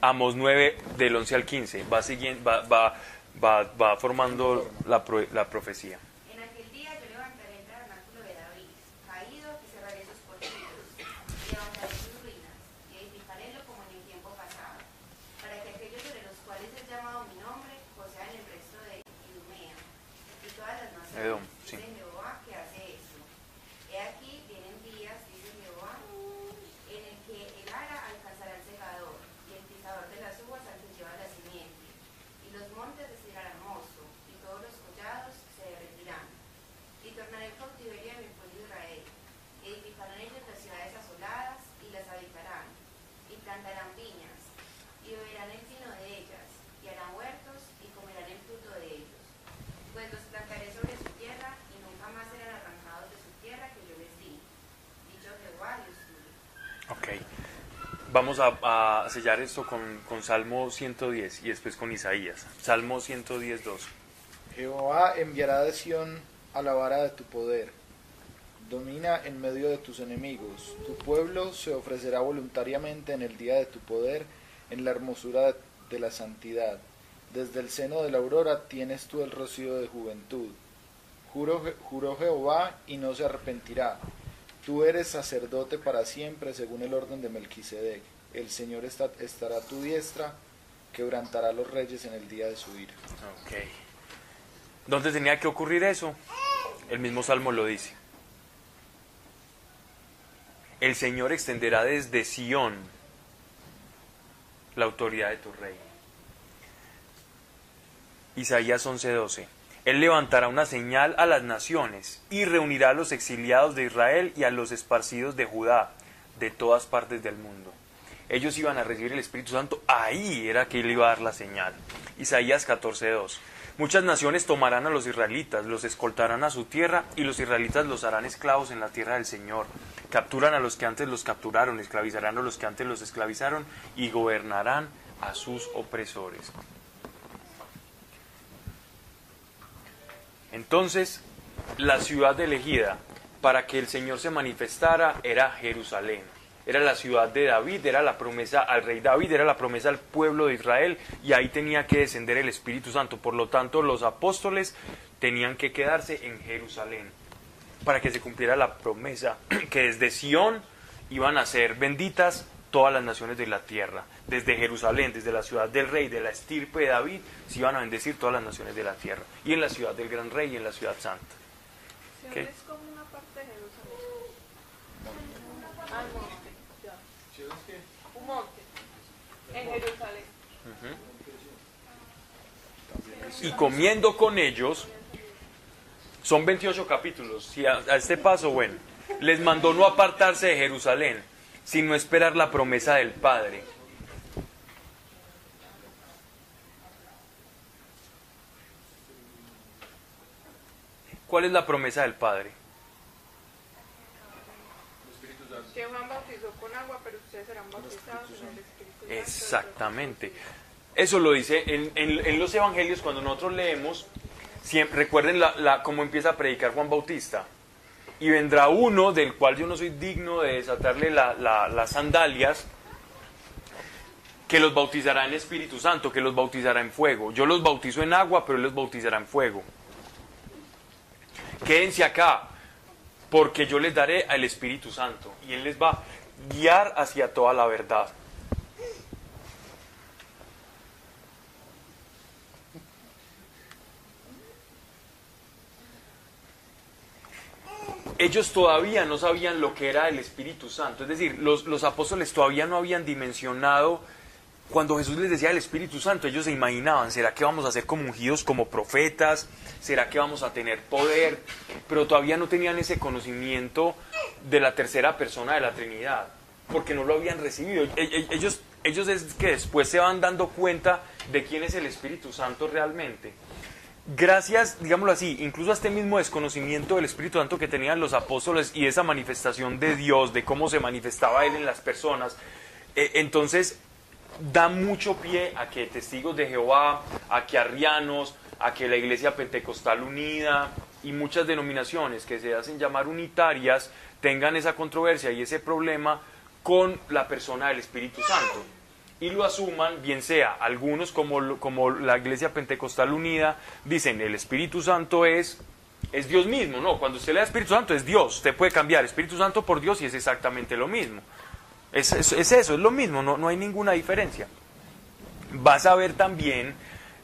Amos 9 del 11 al 15. Va, siguiendo, va, va, va, va formando la, la profecía. En aquel día yo levantaré el tabernáculo de David, caído, y cerraré sus portillos, y levantaré sus ruinas, y edificarélo como en el tiempo pasado, para que aquellos sobre los cuales es llamado mi nombre posean el resto de Idumea, y todas las naciones, Edom, sí. dice Jehová, que hace esto. He aquí, vienen días, dice Jehová, en el que el ara alcanzará el segador, y el pisador de las uvas al que lleva la simiente, y los montes destirarán mozo, y todos los collados se derretirán. Y tornaré el cautiverio de mi pueblo Israel. Y edificarán ellos las ciudades asoladas, y las habitarán. Y plantarán viñas, y beberán el vino de ellas, y harán huertos, y comerán el fruto de ellos. Pues los plantaré sobre su tierra, y nunca más serán arrancados de su tierra que yo les di. Dicho Jehová, Dios tuyo. Ok. Vamos a, sellar esto con, con Salmo 110 y después con Isaías. Salmo 110, 2. Jehová enviará de Sión a la vara de tu poder. Domina en medio de tus enemigos. Tu pueblo se ofrecerá voluntariamente en el día de tu poder, en la hermosura de, la santidad. Desde el seno de la aurora tienes tú el rocío de juventud. Juró Jehová y no se arrepentirá. Tú eres sacerdote para siempre según el orden de Melquisedec. El Señor estará a tu diestra, quebrantará a los reyes en el día de su ira. Ok. ¿Dónde tenía que ocurrir eso? El mismo Salmo lo dice. El Señor extenderá desde Sión la autoridad de tu rey. Isaías 11:12. Él levantará una señal a las naciones y reunirá a los exiliados de Israel y a los esparcidos de Judá de todas partes del mundo. Ellos iban a recibir el Espíritu Santo, ahí era que él iba a dar la señal. Isaías 14:2. Muchas naciones tomarán a los israelitas, los escoltarán a su tierra y los israelitas los harán esclavos en la tierra del Señor. Capturan a los que antes los capturaron, esclavizarán a los que antes los esclavizaron y gobernarán a sus opresores. Entonces, la ciudad elegida para que el Señor se manifestara era Jerusalén. Era la ciudad de David, era la promesa al rey David, era la promesa al pueblo de Israel y ahí tenía que descender el Espíritu Santo. Por lo tanto, los apóstoles tenían que quedarse en Jerusalén para que se cumpliera la promesa que desde Sión iban a ser benditas todas las naciones de la tierra. Desde Jerusalén, desde la ciudad del rey, de la estirpe de David, se iban a bendecir todas las naciones de la tierra. Y en la ciudad del gran rey y en la ciudad santa. Sion ¿Qué? es como una parte de Jerusalén. Monte, ya. Un monte. En Jerusalén. y comiendo con ellos, son 28 capítulos, si a, a este paso, bueno, les mandó no apartarse de Jerusalén, sino esperar la promesa del Padre. ¿Cuál es la promesa del Padre? Que Juan bautizó con agua, pero ustedes serán bautizados en el Espíritu Santo. Exactamente. Eso lo dice en, en- en los evangelios cuando nosotros leemos, siempre, recuerden la, la- cómo empieza a predicar Juan Bautista. Y vendrá uno del cual yo no soy digno de desatarle la- la- las sandalias, que los bautizará en Espíritu Santo, que los bautizará en fuego. Yo los bautizo en agua, pero él los bautizará en fuego. Quédense acá, porque yo les daré al Espíritu Santo y él les va a guiar hacia toda la verdad. Ellos todavía no sabían lo que era el Espíritu Santo. Es decir, los, los apóstoles todavía no habían dimensionado. Cuando Jesús les decía el Espíritu Santo, ellos se imaginaban, ¿será que vamos a ser como ungidos como profetas? ¿Será que vamos a tener poder? Pero todavía no tenían ese conocimiento de la tercera persona de la Trinidad, porque no lo habían recibido. E- e- Ellos, ellos es que después se van dando cuenta de quién es el Espíritu Santo realmente gracias, digámoslo así, incluso a este mismo desconocimiento del Espíritu Santo que tenían los apóstoles y esa manifestación de Dios, de cómo se manifestaba Él en las personas, eh, entonces da mucho pie a que testigos de Jehová, a que arrianos, a que la Iglesia Pentecostal Unida y muchas denominaciones que se hacen llamar unitarias tengan esa controversia y ese problema con la persona del Espíritu Santo. Y lo asuman, bien sea algunos como, como la Iglesia Pentecostal Unida, dicen el Espíritu Santo es, es Dios mismo, no, cuando usted le da Espíritu Santo es Dios, usted puede cambiar Espíritu Santo por Dios y es exactamente lo mismo. Es, es- es eso, es lo mismo, no, no hay ninguna diferencia. Vas a ver también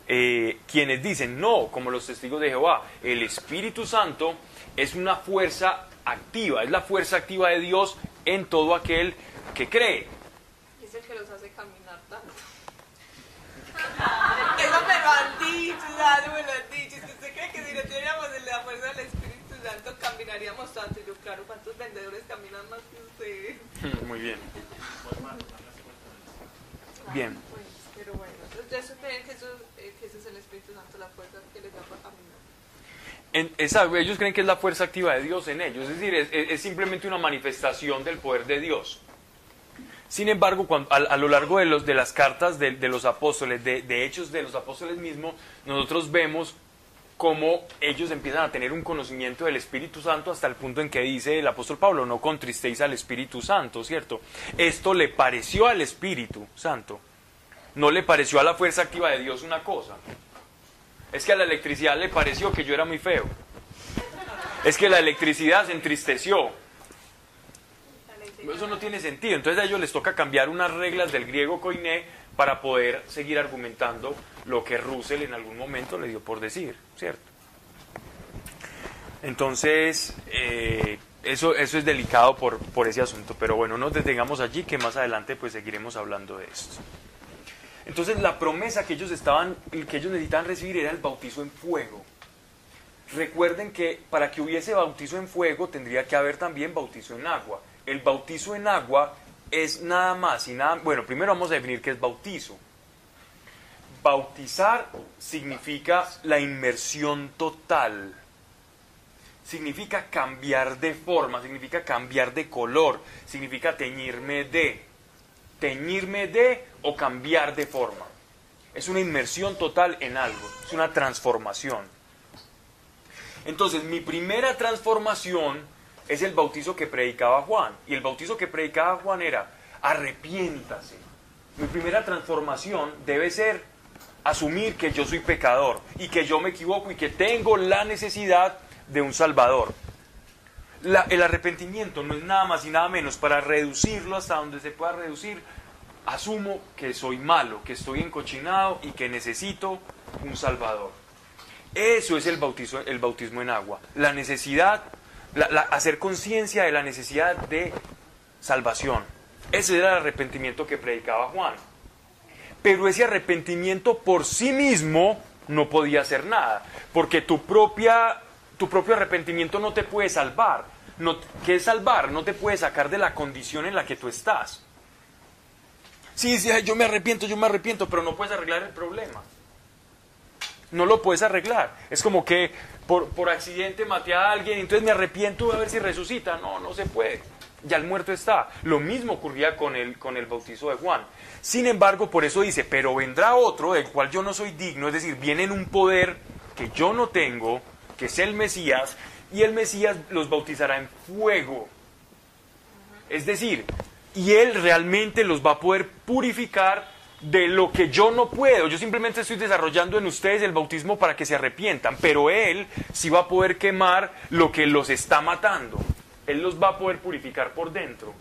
eh, quienes dicen, no, como los testigos de Jehová, el Espíritu Santo es una fuerza activa, es la fuerza activa de Dios en todo aquel que cree. Es el que los hace caminar Eso me lo han dicho, ya me lo han dicho. Es que usted cree que si no tuviéramos la fuerza del Espíritu Santo caminaríamos tanto. Y yo, claro, ¿cuántos vendedores caminan más que usted? Muy bien. Bien. Pues, pero bueno, entonces eso creen que, eso, eh, que ese es el Espíritu Santo, la fuerza que les da para caminar. En- esa- ellos creen que es la fuerza activa de Dios en ellos, es decir, es, es- es simplemente una manifestación del poder de Dios. Sin embargo, cuando- a, a lo largo de, los, de las cartas de, los apóstoles, de, de hechos de los apóstoles mismos, nosotros vemos cómo ellos empiezan a tener un conocimiento del Espíritu Santo hasta el punto en que dice el apóstol Pablo, no contristéis al Espíritu Santo, ¿cierto? Esto le pareció al Espíritu Santo, no le pareció a la fuerza activa de Dios una cosa. Es que a la electricidad le pareció que yo era muy feo. Es que la electricidad se entristeció. Eso no tiene sentido. Entonces a ellos les toca cambiar unas reglas del griego koiné para poder seguir argumentando lo que Russell en algún momento le dio por decir, ¿cierto? Entonces, eh, eso, eso es delicado por, por ese asunto. Pero bueno, nos detengamos allí que más adelante pues seguiremos hablando de esto. Entonces la promesa que ellos estaban, que ellos necesitaban recibir era el bautizo en fuego. Recuerden que para que hubiese bautizo en fuego tendría que haber también bautizo en agua. El bautizo en agua es nada más y nada. Bueno, primero vamos a definir qué es bautizo. Bautizar significa la inmersión total. Significa cambiar de forma, significa cambiar de color, significa teñirme de teñirme de o cambiar de forma. Es una inmersión total en algo, es una transformación. Entonces, mi primera transformación es el bautizo que predicaba Juan. Y el bautizo que predicaba Juan era, arrepiéntase. Mi primera transformación debe ser asumir que yo soy pecador y que yo me equivoco y que tengo la necesidad de un Salvador. El arrepentimiento no es nada más y nada menos para reducirlo hasta donde se pueda reducir. Asumo que soy malo, que estoy encochinado y que necesito un Salvador. Eso es el, bautizo, el bautismo en agua. La necesidad, hacer conciencia de la necesidad de salvación. Ese era el arrepentimiento que predicaba Juan. Pero ese arrepentimiento por sí mismo no podía hacer nada, porque tu, propia, tu propio arrepentimiento no te puede salvar. No, ¿Qué es salvar? No te puede sacar de la condición en la que tú estás. Sí, sí, yo me arrepiento, yo me arrepiento, pero no puedes arreglar el problema. No lo puedes arreglar. Es como que por, por accidente maté a alguien, entonces me arrepiento a ver si resucita. No, no se puede. Ya el muerto está. Lo mismo ocurría con el, con el bautizo de Juan. Sin embargo, por eso dice, pero vendrá otro del cual yo no soy digno, es decir, viene en un poder que yo no tengo, que es el Mesías, y el Mesías los bautizará en fuego. Es decir, y Él realmente los va a poder purificar de lo que yo no puedo. Yo simplemente estoy desarrollando en ustedes el bautismo para que se arrepientan, pero Él sí va a poder quemar lo que los está matando. Él los va a poder purificar por dentro.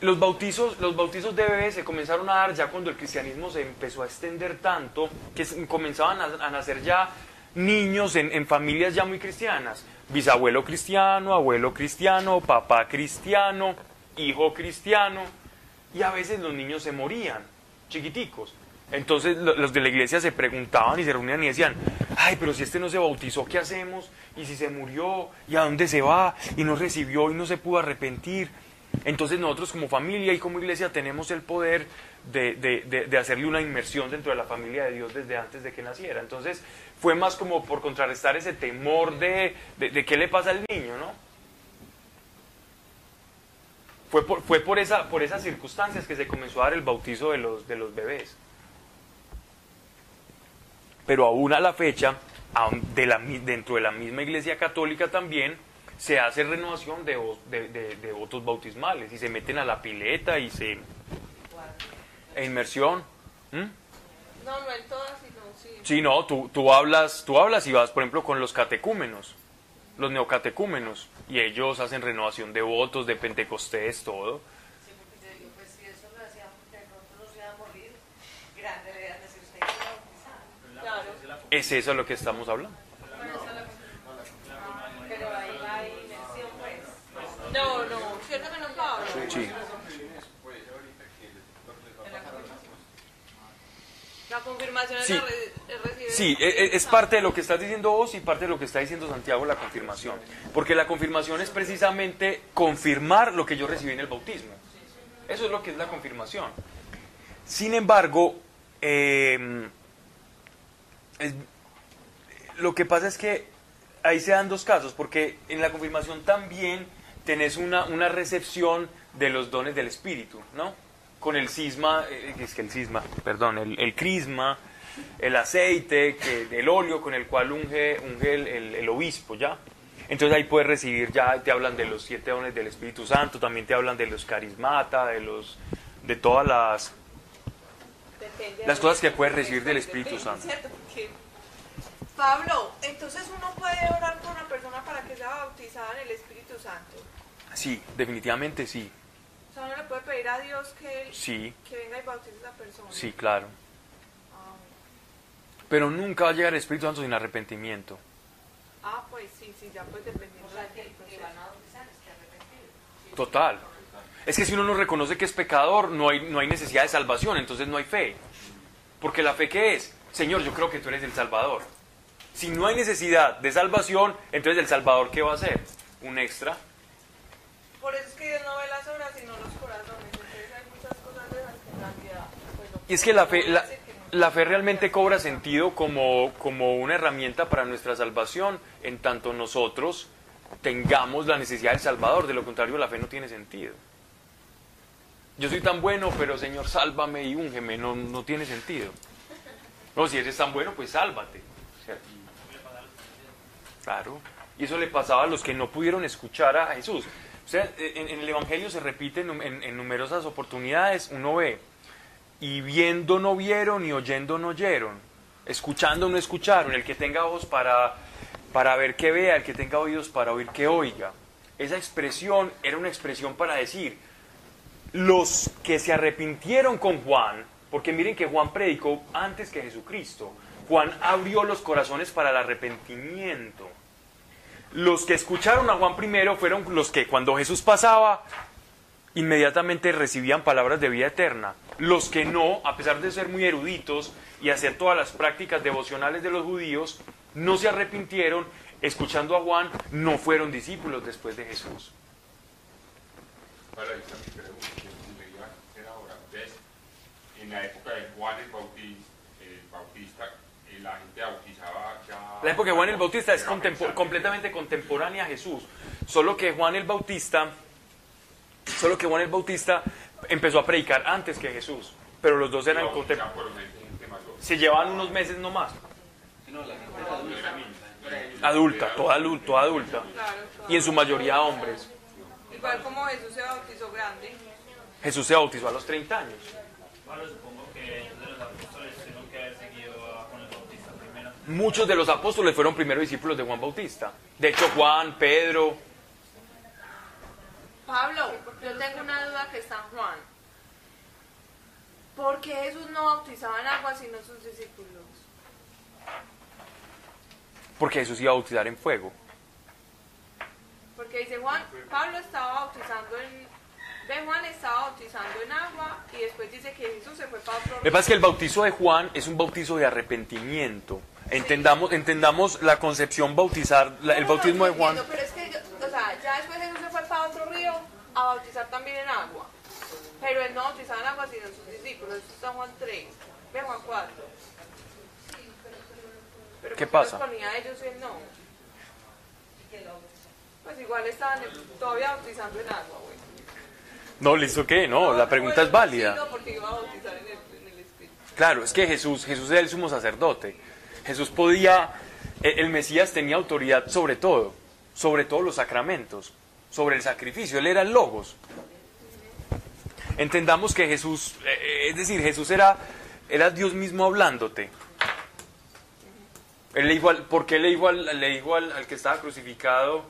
Los bautizos, los bautizos de bebés se comenzaron a dar ya cuando el cristianismo se empezó a extender tanto que comenzaban a, a nacer ya niños en, en familias ya muy cristianas. Bisabuelo cristiano, abuelo cristiano, papá cristiano, hijo cristiano. Y a veces los niños se morían, chiquiticos. Entonces lo- los de la iglesia se preguntaban y se reunían y decían, ay, pero si este no se bautizó, ¿qué hacemos? Y si se murió, ¿y a dónde se va? Y no recibió y no se pudo arrepentir. Entonces nosotros como familia y como iglesia tenemos el poder de, de- hacerle una inmersión dentro de la familia de Dios desde antes de que naciera. Entonces fue más como por contrarrestar ese temor de, de qué le pasa al niño, ¿no? Fue por, fue por, esa, por esas circunstancias que se comenzó a dar el bautizo de los, de los bebés. Pero aún a la fecha, de la dentro de la misma iglesia católica también, se hace renovación de, de- de votos bautismales y se meten a la pileta y se... e inmersión. ¿Mm? No, no en todas, sino sí. Sí, no, tú, tú, hablas, tú hablas y vas, por ejemplo, con los catecúmenos, los neocatecúmenos, y ellos hacen renovación de votos, de Pentecostés, todo. Sí, porque yo digo, pues si eso lo hacía, de pronto no se iba a morir, grande le iban a decir, usted que. Claro. Es eso lo que estamos hablando. Pero ahí no pues. No, no, ¿cierto que no, Pablo? Sí. La confirmación Sí. es, la re- Sí, e- e- es parte de lo que estás diciendo vos y parte de lo que está diciendo Santiago la confirmación. Porque la confirmación es precisamente confirmar lo que yo recibí en el bautismo. Eso es lo que es la confirmación. Sin embargo, eh, es- lo que pasa es que ahí se dan dos casos, porque en la confirmación también tenés una, una recepción de los dones del Espíritu, ¿no? Con el cisma, eh, es que el cisma, perdón, el, el crisma, el aceite, que, el óleo con el cual unge, unge el, el- el obispo, ¿ya? Entonces ahí puedes recibir, ya te hablan de los siete dones del Espíritu Santo, también te hablan de los carismata, de los de todas las Depende de las la- cosas que puedes recibir del Espíritu Santo. Pablo, entonces uno puede orar por una persona para que sea bautizada en el Espíritu Santo. Sí, definitivamente sí. Sea, uno le puede pedir a Dios que, él- Sí. que venga y bautice a esa persona. Sí, claro. Ah, Pero nunca va a llegar el Espíritu Santo sin arrepentimiento. Ah, pues sí, sí, ya pues dependiendo O sea, que, que van a bautizar, es que arrepentido. Total. Es que si uno no reconoce que es pecador, no hay, no hay necesidad de salvación, entonces no hay fe. Porque la fe qué es? Señor, yo creo que tú eres el Salvador. Si no hay necesidad de salvación, entonces el Salvador ¿qué va a hacer? Un extra. Por eso es que Dios no ve las obras sino los corazones. Entonces hay muchas cosas de las que en realidad. pues, no- Y es que la fe, la, fe realmente cobra sentido como, como una herramienta para nuestra salvación, en tanto nosotros tengamos la necesidad del Salvador. De lo contrario, la fe no tiene sentido. Yo soy tan bueno, pero Señor, sálvame y úngeme. No, no tiene sentido. No, si eres tan bueno, pues sálvate. Claro. Y eso le pasaba a los que no pudieron escuchar a Jesús. O sea, en, el Evangelio se repite en- en numerosas oportunidades. Uno ve, y viendo no vieron, y oyendo no oyeron. Escuchando no escucharon. El que tenga ojos para, para ver que vea, el que tenga oídos para oír que oiga. Esa expresión era una expresión para decir, los que se arrepintieron con Juan, porque miren que Juan predicó antes que Jesucristo. Juan abrió los corazones para el arrepentimiento. Los que escucharon a Juan primero fueron los que cuando Jesús pasaba, inmediatamente recibían palabras de vida eterna. Los que no, a pesar de ser muy eruditos y hacer todas las prácticas devocionales de los judíos, no se arrepintieron, escuchando a Juan, no fueron discípulos después de Jesús. Para esta mi pregunta, que si me iba a hacer ahora. En la época de Juan el Bautista, el Bautista eh, la gente bautizaba ya... La época de Juan el Bautista es Era completamente contemporánea a Jesús. Solo que Juan el Bautista, solo que Juan el Bautista empezó a predicar antes que Jesús. Pero los dos eran Pero contem- ya por gente mayor. se llevaban unos meses nomás. Adulta. Toda adulta, toda adulta. Y en su mayoría hombres. Igual como Jesús se bautizó grande. Jesús se bautizó a los 30 años. Pablo, supongo que entonces los apóstoles tuvieron que haber seguido a Juan el Bautista primero. Muchos de los apóstoles fueron primeros discípulos de Juan Bautista. De hecho, Juan, Pedro. Pablo, yo tengo una duda que está en Juan. ¿Por qué Jesús no bautizaba en agua sino sus discípulos? Porque Jesús iba a bautizar en fuego. Porque dice Juan, Pablo estaba bautizando en... Ve, Juan estaba bautizando en agua y después dice que Jesús se fue para otro Lo que pasa es que el bautizo de Juan es un bautizo de arrepentimiento. Entendamos, entendamos la concepción bautizar, la- el bautismo de Juan. pero es que, yo- o sea, ya después Jesús se fue para otro río a bautizar también en agua. Pero él no bautizaba en agua sino sus discípulos. Eso está en Juan 3. Ve Juan 4. Pero ¿Qué ¿por los pasa? ponía ellos y él no? Pues igual estaban todavía bautizando en agua, güey. No, listo que no, la pregunta es válida. No, porque iba a bautizar en el, en el Espíritu. Claro, es que Jesús, Jesús era el sumo sacerdote. Jesús podía, eh, el Mesías tenía autoridad sobre todo. sobre todos los sacramentos, sobre el sacrificio. Él era el logos. Entendamos que Jesús, eh, es decir, Jesús era, era Dios mismo hablándote. Él le dijo al- ¿Por qué le dijo, al, le dijo al, al que estaba crucificado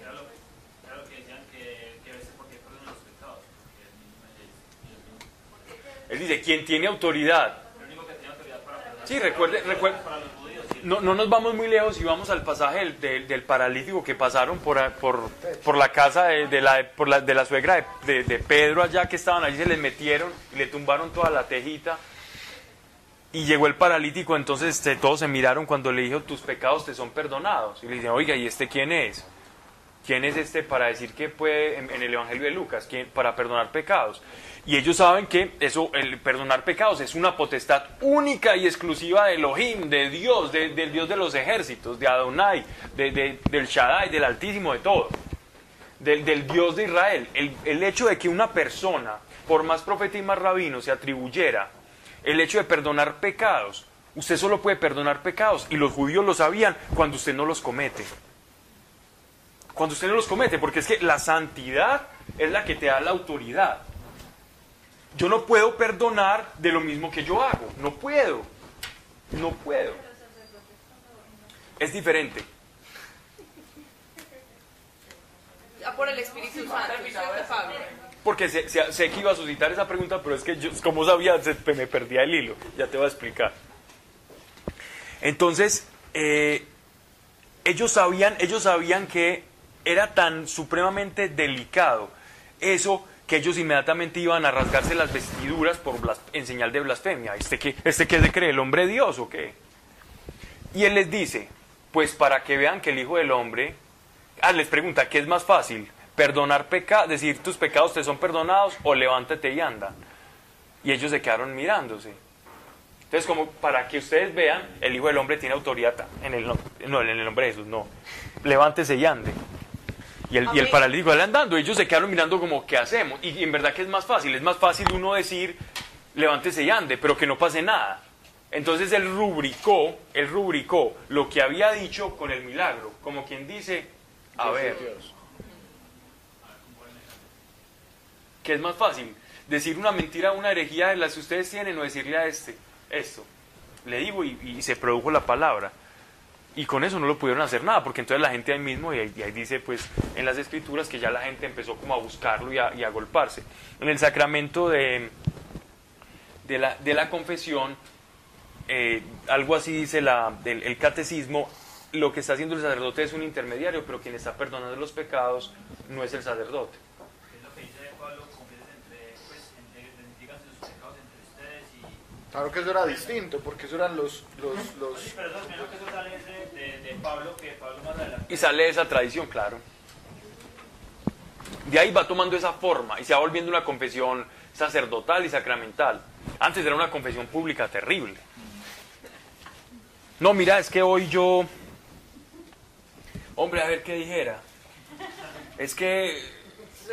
Era lo, era lo que decían que, que a veces porque perdonan los pecados. porque él mismo es- él dice, ¿quién tiene autoridad? Sí, recuerde, recuerde, no, no nos vamos muy lejos y vamos al pasaje del, del- paralítico que pasaron por, por, por la casa de, la, la, de la suegra de, Pedro allá que estaban allí, se les metieron y le tumbaron toda la tejita. Y llegó el paralítico, entonces este, todos se miraron cuando le dijo, tus pecados te son perdonados. Y le dicen, oiga, ¿y este quién es? ¿Quién es este para decir que puede, en, el Evangelio de Lucas, ¿quién, para perdonar pecados? Y ellos saben que eso, el perdonar pecados es una potestad única y exclusiva de Elohim, de Dios, de- del Dios de los ejércitos, de Adonai, de- de- del Shaddai, del Altísimo, de todo, del, del Dios de Israel. El, el hecho de que una persona, por más profeta y más rabino, se atribuyera el hecho de perdonar pecados, usted solo puede perdonar pecados, y los judíos lo sabían cuando usted no los comete cuando usted no los comete, porque es que la santidad es la que te da la autoridad. Yo no puedo perdonar de lo mismo que yo hago, no puedo, no puedo. Es diferente. Por el Espíritu Santo. Porque sé, sé- sé que iba a suscitar esa pregunta, pero es que yo, como sabía, se- me perdía el hilo. Ya te voy a explicar. Entonces, eh, ellos, sabían, ellos sabían que era tan supremamente delicado eso que ellos inmediatamente iban a rasgarse las vestiduras por en señal de blasfemia. ¿Este qué, ¿Este qué se cree? ¿El hombre Dios o qué? Y él les dice, pues para que vean que el Hijo del Hombre... Ah, les pregunta, ¿qué es más fácil? ¿Perdonar pecados, decir tus pecados te son perdonados o levántate y anda? Y ellos se quedaron mirándose. Entonces, como para que ustedes vean, el Hijo del Hombre tiene autoridad en el, no, en el nombre de Jesús, no. Levántese y ande. Y el, y el paralítico sale andando. Ellos se quedaron mirando como, ¿qué hacemos? Y, en verdad que es más fácil. Es más fácil uno decir, levántese y ande, pero que no pase nada. Entonces él rubricó, él rubricó lo que había dicho con el milagro. Como quien dice, a ver, ¿qué es más fácil? Decir una mentira, una herejía de las que ustedes tienen o decirle a este, esto. Le digo y, y se produjo la palabra. Y con eso no lo pudieron hacer nada, porque entonces la gente ahí mismo, y ahí, dice pues en las escrituras que ya la gente empezó como a buscarlo y a, golparse. En el sacramento de, de, la, de la confesión, eh, algo así dice la, el catecismo, lo que está haciendo el sacerdote es un intermediario, pero quien está perdonando los pecados no es el sacerdote. Es lo que dice Pablo, confiesen entre, pues, entre, díganse sus pecados entre ustedes y... Claro que eso era distinto, porque eso eran los... los, los Sí, pero eso, que eso sale de, de, de Pablo, que Pablo más adelante... Y sale de esa tradición, claro. De ahí va tomando esa forma y se va volviendo una confesión sacerdotal y sacramental. Antes era una confesión pública terrible. No, mira, es que hoy yo... Hombre, a ver qué dijera. Es que...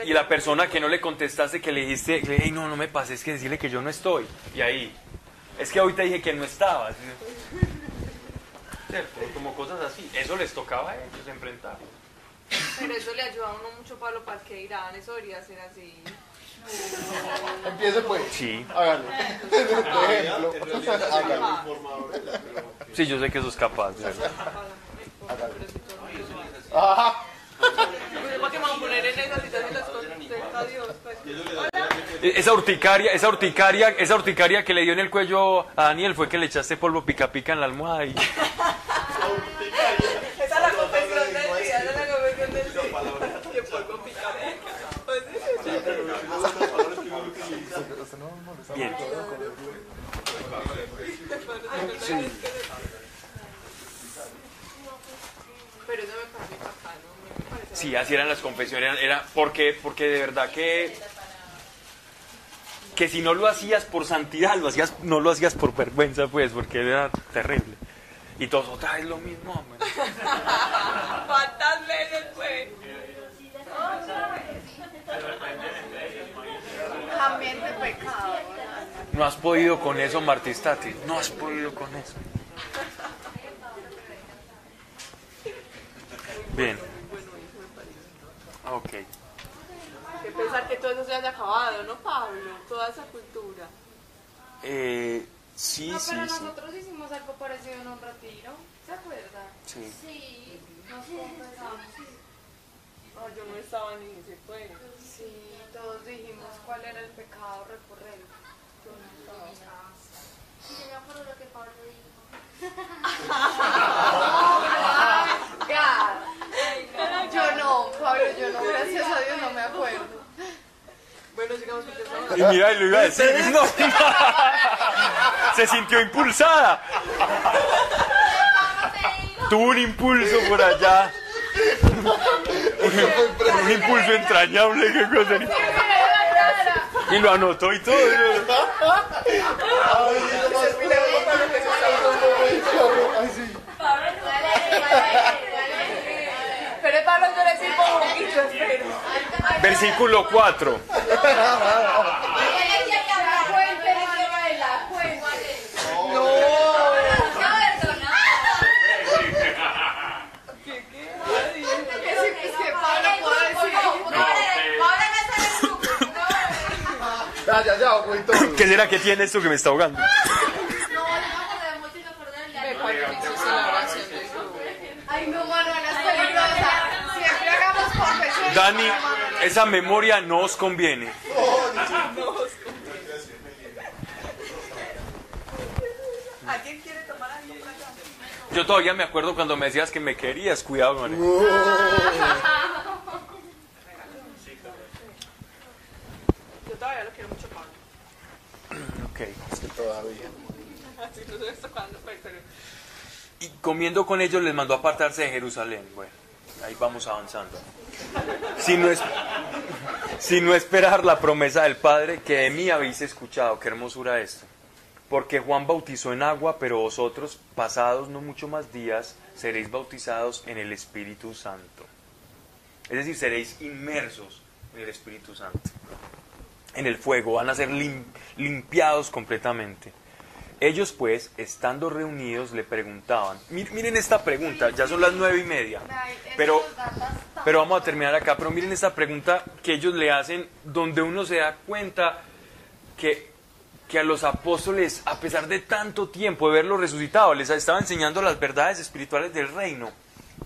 Y la persona que no le contestaste, que le dijiste, hey, no, no me pases, es que decirle que yo no estoy. Y ahí, es que hoy te dije que no estabas. ¿Cierto? Como cosas así. Eso les tocaba a ellos enfrentar. Pero eso le ayuda a uno mucho, Pablo, para que irán. Eso debería ser así. Empiece pues. Sí. Hágalo. Por ejemplo. Hágalo. Sí, yo sé que eso es capaz. Pues, ¿Para qué voy a poner en esa situación? Las. Esa urticaria, esa urticaria, esa urticaria que le dio en el cuello a Daniel fue que le echaste polvo pica pica en la almohada y Esa es la confesión del día. Esa es la confesión del día. Polvo pica bien. Pero eso me parece bacano. Me parece Sí, así eran las confesiones. Era, era porque, porque de verdad que que si no lo hacías por santidad, lo hacías, no lo hacías por vergüenza, pues, porque era terrible. Y todos otra vez lo mismo, hombre. ¿Cuántas veces fue? No has podido con eso, Martistati. No has podido con eso. Bien. Ok. Que pensar que todo eso se haya acabado, ¿no, Pablo? Toda esa cultura. Eh, sí, no, sí, pero sí. nosotros hicimos algo parecido en un retiro, ¿se acuerdan? Sí. Sí, nos confesamos. Ah, yo no estaba ni ese fue. Sí, todos dijimos cuál era el pecado recurrente. Yo no estaba. Sí, yo me acuerdo lo que Pablo dijo. Yo no, Pablo, yo no, gracias a Dios no me acuerdo. Bueno, sigamos estamos... Y mira, lo iba a decir. No. Se sintió impulsada. Tuvo un impulso por allá. Un, un impulso entrañable, qué cosa. Y lo anotó y todo. Ay, sí. Pablo, yo le sirvo un poquito, espero. Versículo 4. Es que Pablo puedo decir. Ya, ya, ya, güey, todo. ¿Qué será que tiene esto que me está ahogando? Ay, no, Manuela, es peligrosa. Siempre hagamos confesiones. Dani, esa memoria no os conviene. ¿Alguien quiere tomar algo para acá? Yo todavía me acuerdo cuando me decías que me querías. Cuidado con eso. Yo todavía lo quiero mucho, Pablo. Ok. Es que todavía. No. Y comiendo con ellos les mandó apartarse de Jerusalén. Bueno, ahí vamos avanzando. Si no, es, si no esperar la promesa del Padre que de mí habéis escuchado. Qué hermosura esto. Porque Juan bautizó en agua, pero vosotros, pasados no mucho más días, seréis bautizados en el Espíritu Santo. Es decir, seréis inmersos en el Espíritu Santo. En el fuego, van a ser lim- limpiados completamente. Ellos pues, estando reunidos, le preguntaban, mir- miren esta pregunta, ya son las nueve y media, pero, pero vamos a terminar acá, pero miren esta pregunta que ellos le hacen, donde uno se da cuenta que, que a los apóstoles, a pesar de tanto tiempo de verlos resucitado, les estaba enseñando las verdades espirituales del reino.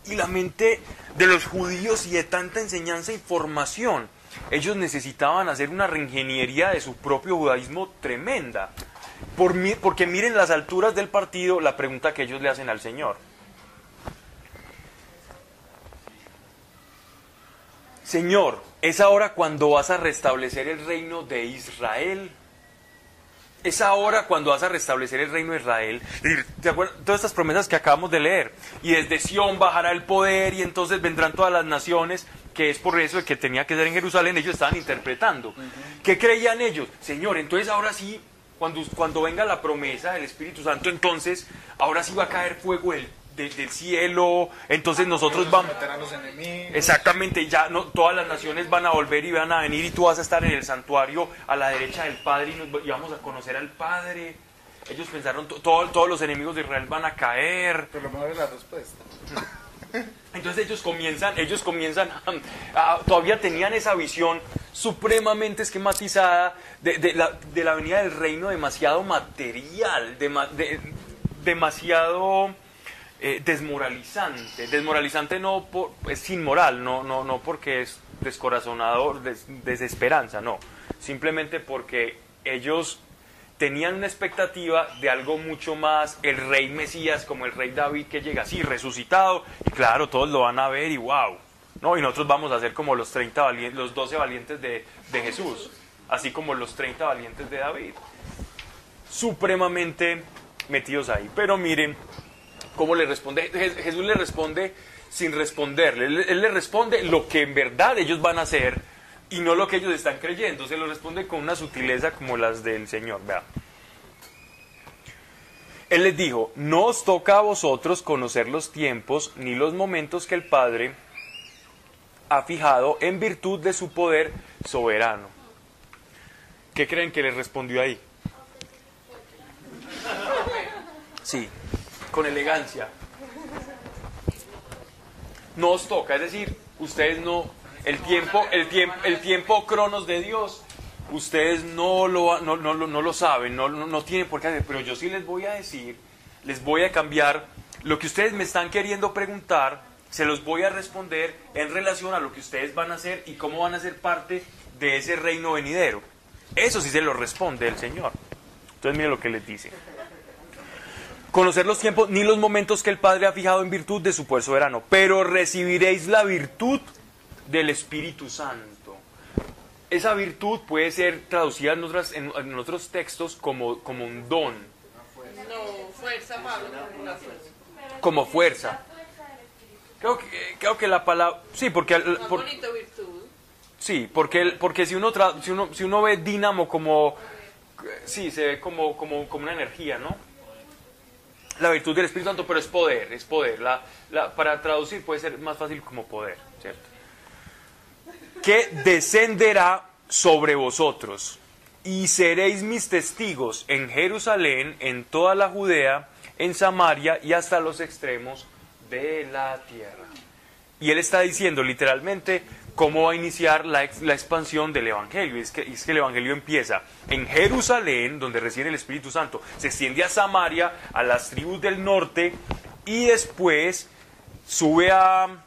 Y la mente de los judíos y de tanta enseñanza y formación, ellos necesitaban hacer una reingeniería de su propio judaísmo tremenda. Por porque miren las alturas del partido, la pregunta que ellos le hacen al Señor. Señor, ¿es ahora cuando vas a restablecer el reino de Israel? Es ahora cuando vas a restablecer el reino de Israel. ¿Te acuerdas? Todas estas promesas que acabamos de leer. Y desde Sión bajará el poder y entonces vendrán todas las naciones, que es por eso que tenía que ser en Jerusalén. Ellos estaban interpretando. ¿Qué creían ellos? Señor, entonces ahora sí, cuando, cuando venga la promesa del Espíritu Santo, entonces ahora sí va a caer fuego del, de- del cielo. Entonces nosotros vamos... Meter a los enemigos. Exactamente, ya no, todas las naciones van a volver y van a venir y tú vas a estar en el santuario a la derecha del Padre y, nos, y vamos a conocer al Padre. Ellos pensaron, to- todo- todos los enemigos de Israel van a caer. Pero lo mejor es la respuesta. Entonces ellos comienzan, ellos comienzan, a- todavía tenían esa visión supremamente esquematizada de, la, venida del reino demasiado material, dema- de- demasiado eh, desmoralizante. Desmoralizante no por, es inmoral, no, no, no porque es descorazonador, des- desesperanza, no. Simplemente porque ellos tenían una expectativa de algo mucho más, el rey Mesías, como el rey David que llega así, resucitado, y claro, todos lo van a ver y wow, ¿no? Y nosotros vamos a ser como los 30 valientes, los 12 valientes de, de Jesús, así como los 30 valientes de David, supremamente metidos ahí. Pero miren cómo le responde, Je- Jesús le responde sin responderle, él, él le responde lo que en verdad ellos van a hacer y no lo que ellos están creyendo, se lo responde con una sutileza como las del Señor, vea. Él les dijo, no os toca a vosotros conocer los tiempos ni los momentos que el Padre ha fijado en virtud de su poder soberano. ¿Qué creen que le respondió ahí? Sí, con elegancia. no os toca, es decir, ustedes no, el tiempo, el tiempo, el tiempo cronos de Dios, ustedes no lo, no, no, no lo saben, no, no, no tienen por qué hacer, pero yo sí les voy a decir, les voy a cambiar lo que ustedes me están queriendo preguntar, se los voy a responder en relación a lo que ustedes van a hacer y cómo van a ser parte de ese reino venidero. Eso sí se lo responde el Señor. Entonces mire lo que les dice. Conocer los tiempos ni los momentos que el Padre ha fijado en virtud de su poder soberano, pero recibiréis la virtud del Espíritu Santo. Esa virtud puede ser traducida en, otras, en, en otros textos como, como un don, No, fuerza, Pablo, como la fuerza. como fuerza. Creo que, creo que la palabra... Sí, porque... por-. Sí, porque, porque si, uno tra- si, uno, si uno ve dínamo como... Sí, se ve como, como, como una energía, ¿no? La virtud del Espíritu Santo, pero es poder, es poder. La, la- para traducir puede ser más fácil como poder, ¿cierto? Que descenderá sobre vosotros y seréis mis testigos en Jerusalén, en toda la Judea, en Samaria y hasta los extremos de la tierra. Y él está diciendo literalmente cómo va a iniciar la, ex- la expansión del Evangelio. Es que, es que el Evangelio empieza en Jerusalén, donde reside el Espíritu Santo, se extiende a Samaria, a las tribus del norte, y después sube a,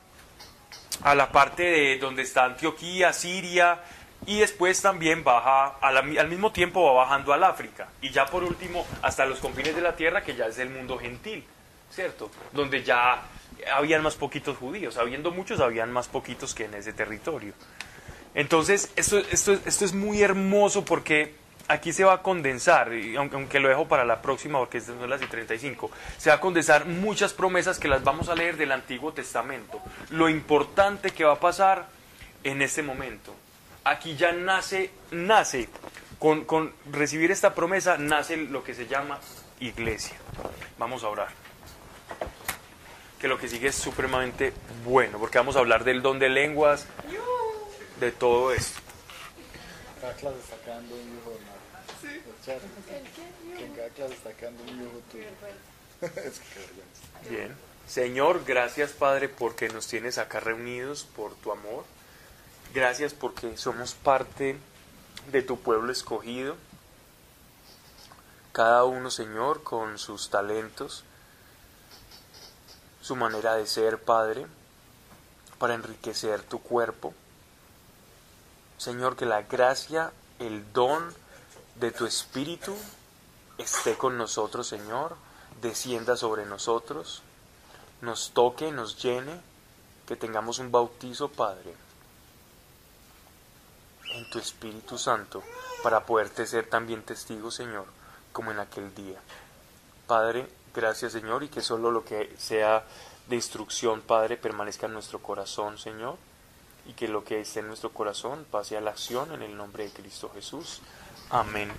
a la parte de donde está Antioquía, Siria, y después también baja, al mismo tiempo va bajando al África, y ya por último hasta los confines de la tierra, que ya es el mundo gentil, ¿cierto? Donde ya habían más poquitos judíos, habiendo muchos, habían más poquitos que en ese territorio. Entonces, esto, esto, esto es muy hermoso porque aquí se va a condensar, aunque, lo dejo para la próxima porque son las y 35, se va a condensar muchas promesas que las vamos a leer del Antiguo Testamento. Lo importante que va a pasar en este momento. Aquí ya nace, nace, con, con recibir esta promesa, nace lo que se llama iglesia. Vamos a orar que lo que sigue es supremamente bueno, porque vamos a hablar del don de lenguas, de todo esto. Está quedando un hijo de madre. Charo, Que en cada clase está quedando un hijo tuyo. es que qué vergüenza. Bien. Señor, gracias Padre porque nos tienes acá reunidos por tu amor. Gracias porque somos parte de tu pueblo escogido. Cada uno, Señor, con sus talentos, su manera de ser, Padre, para enriquecer tu cuerpo. Señor, que la gracia, el don de tu Espíritu esté con nosotros, Señor, descienda sobre nosotros, nos toque, nos llene, que tengamos un bautizo, Padre, en tu Espíritu Santo, para poderte ser también testigo, Señor, como en aquel día. Padre, gracias, Señor, y que solo lo que sea de instrucción, Padre, permanezca en nuestro corazón, Señor, y que lo que esté en nuestro corazón pase a la acción en el nombre de Cristo Jesús. Amén.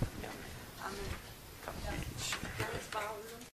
Amén. Gracias, Pablo.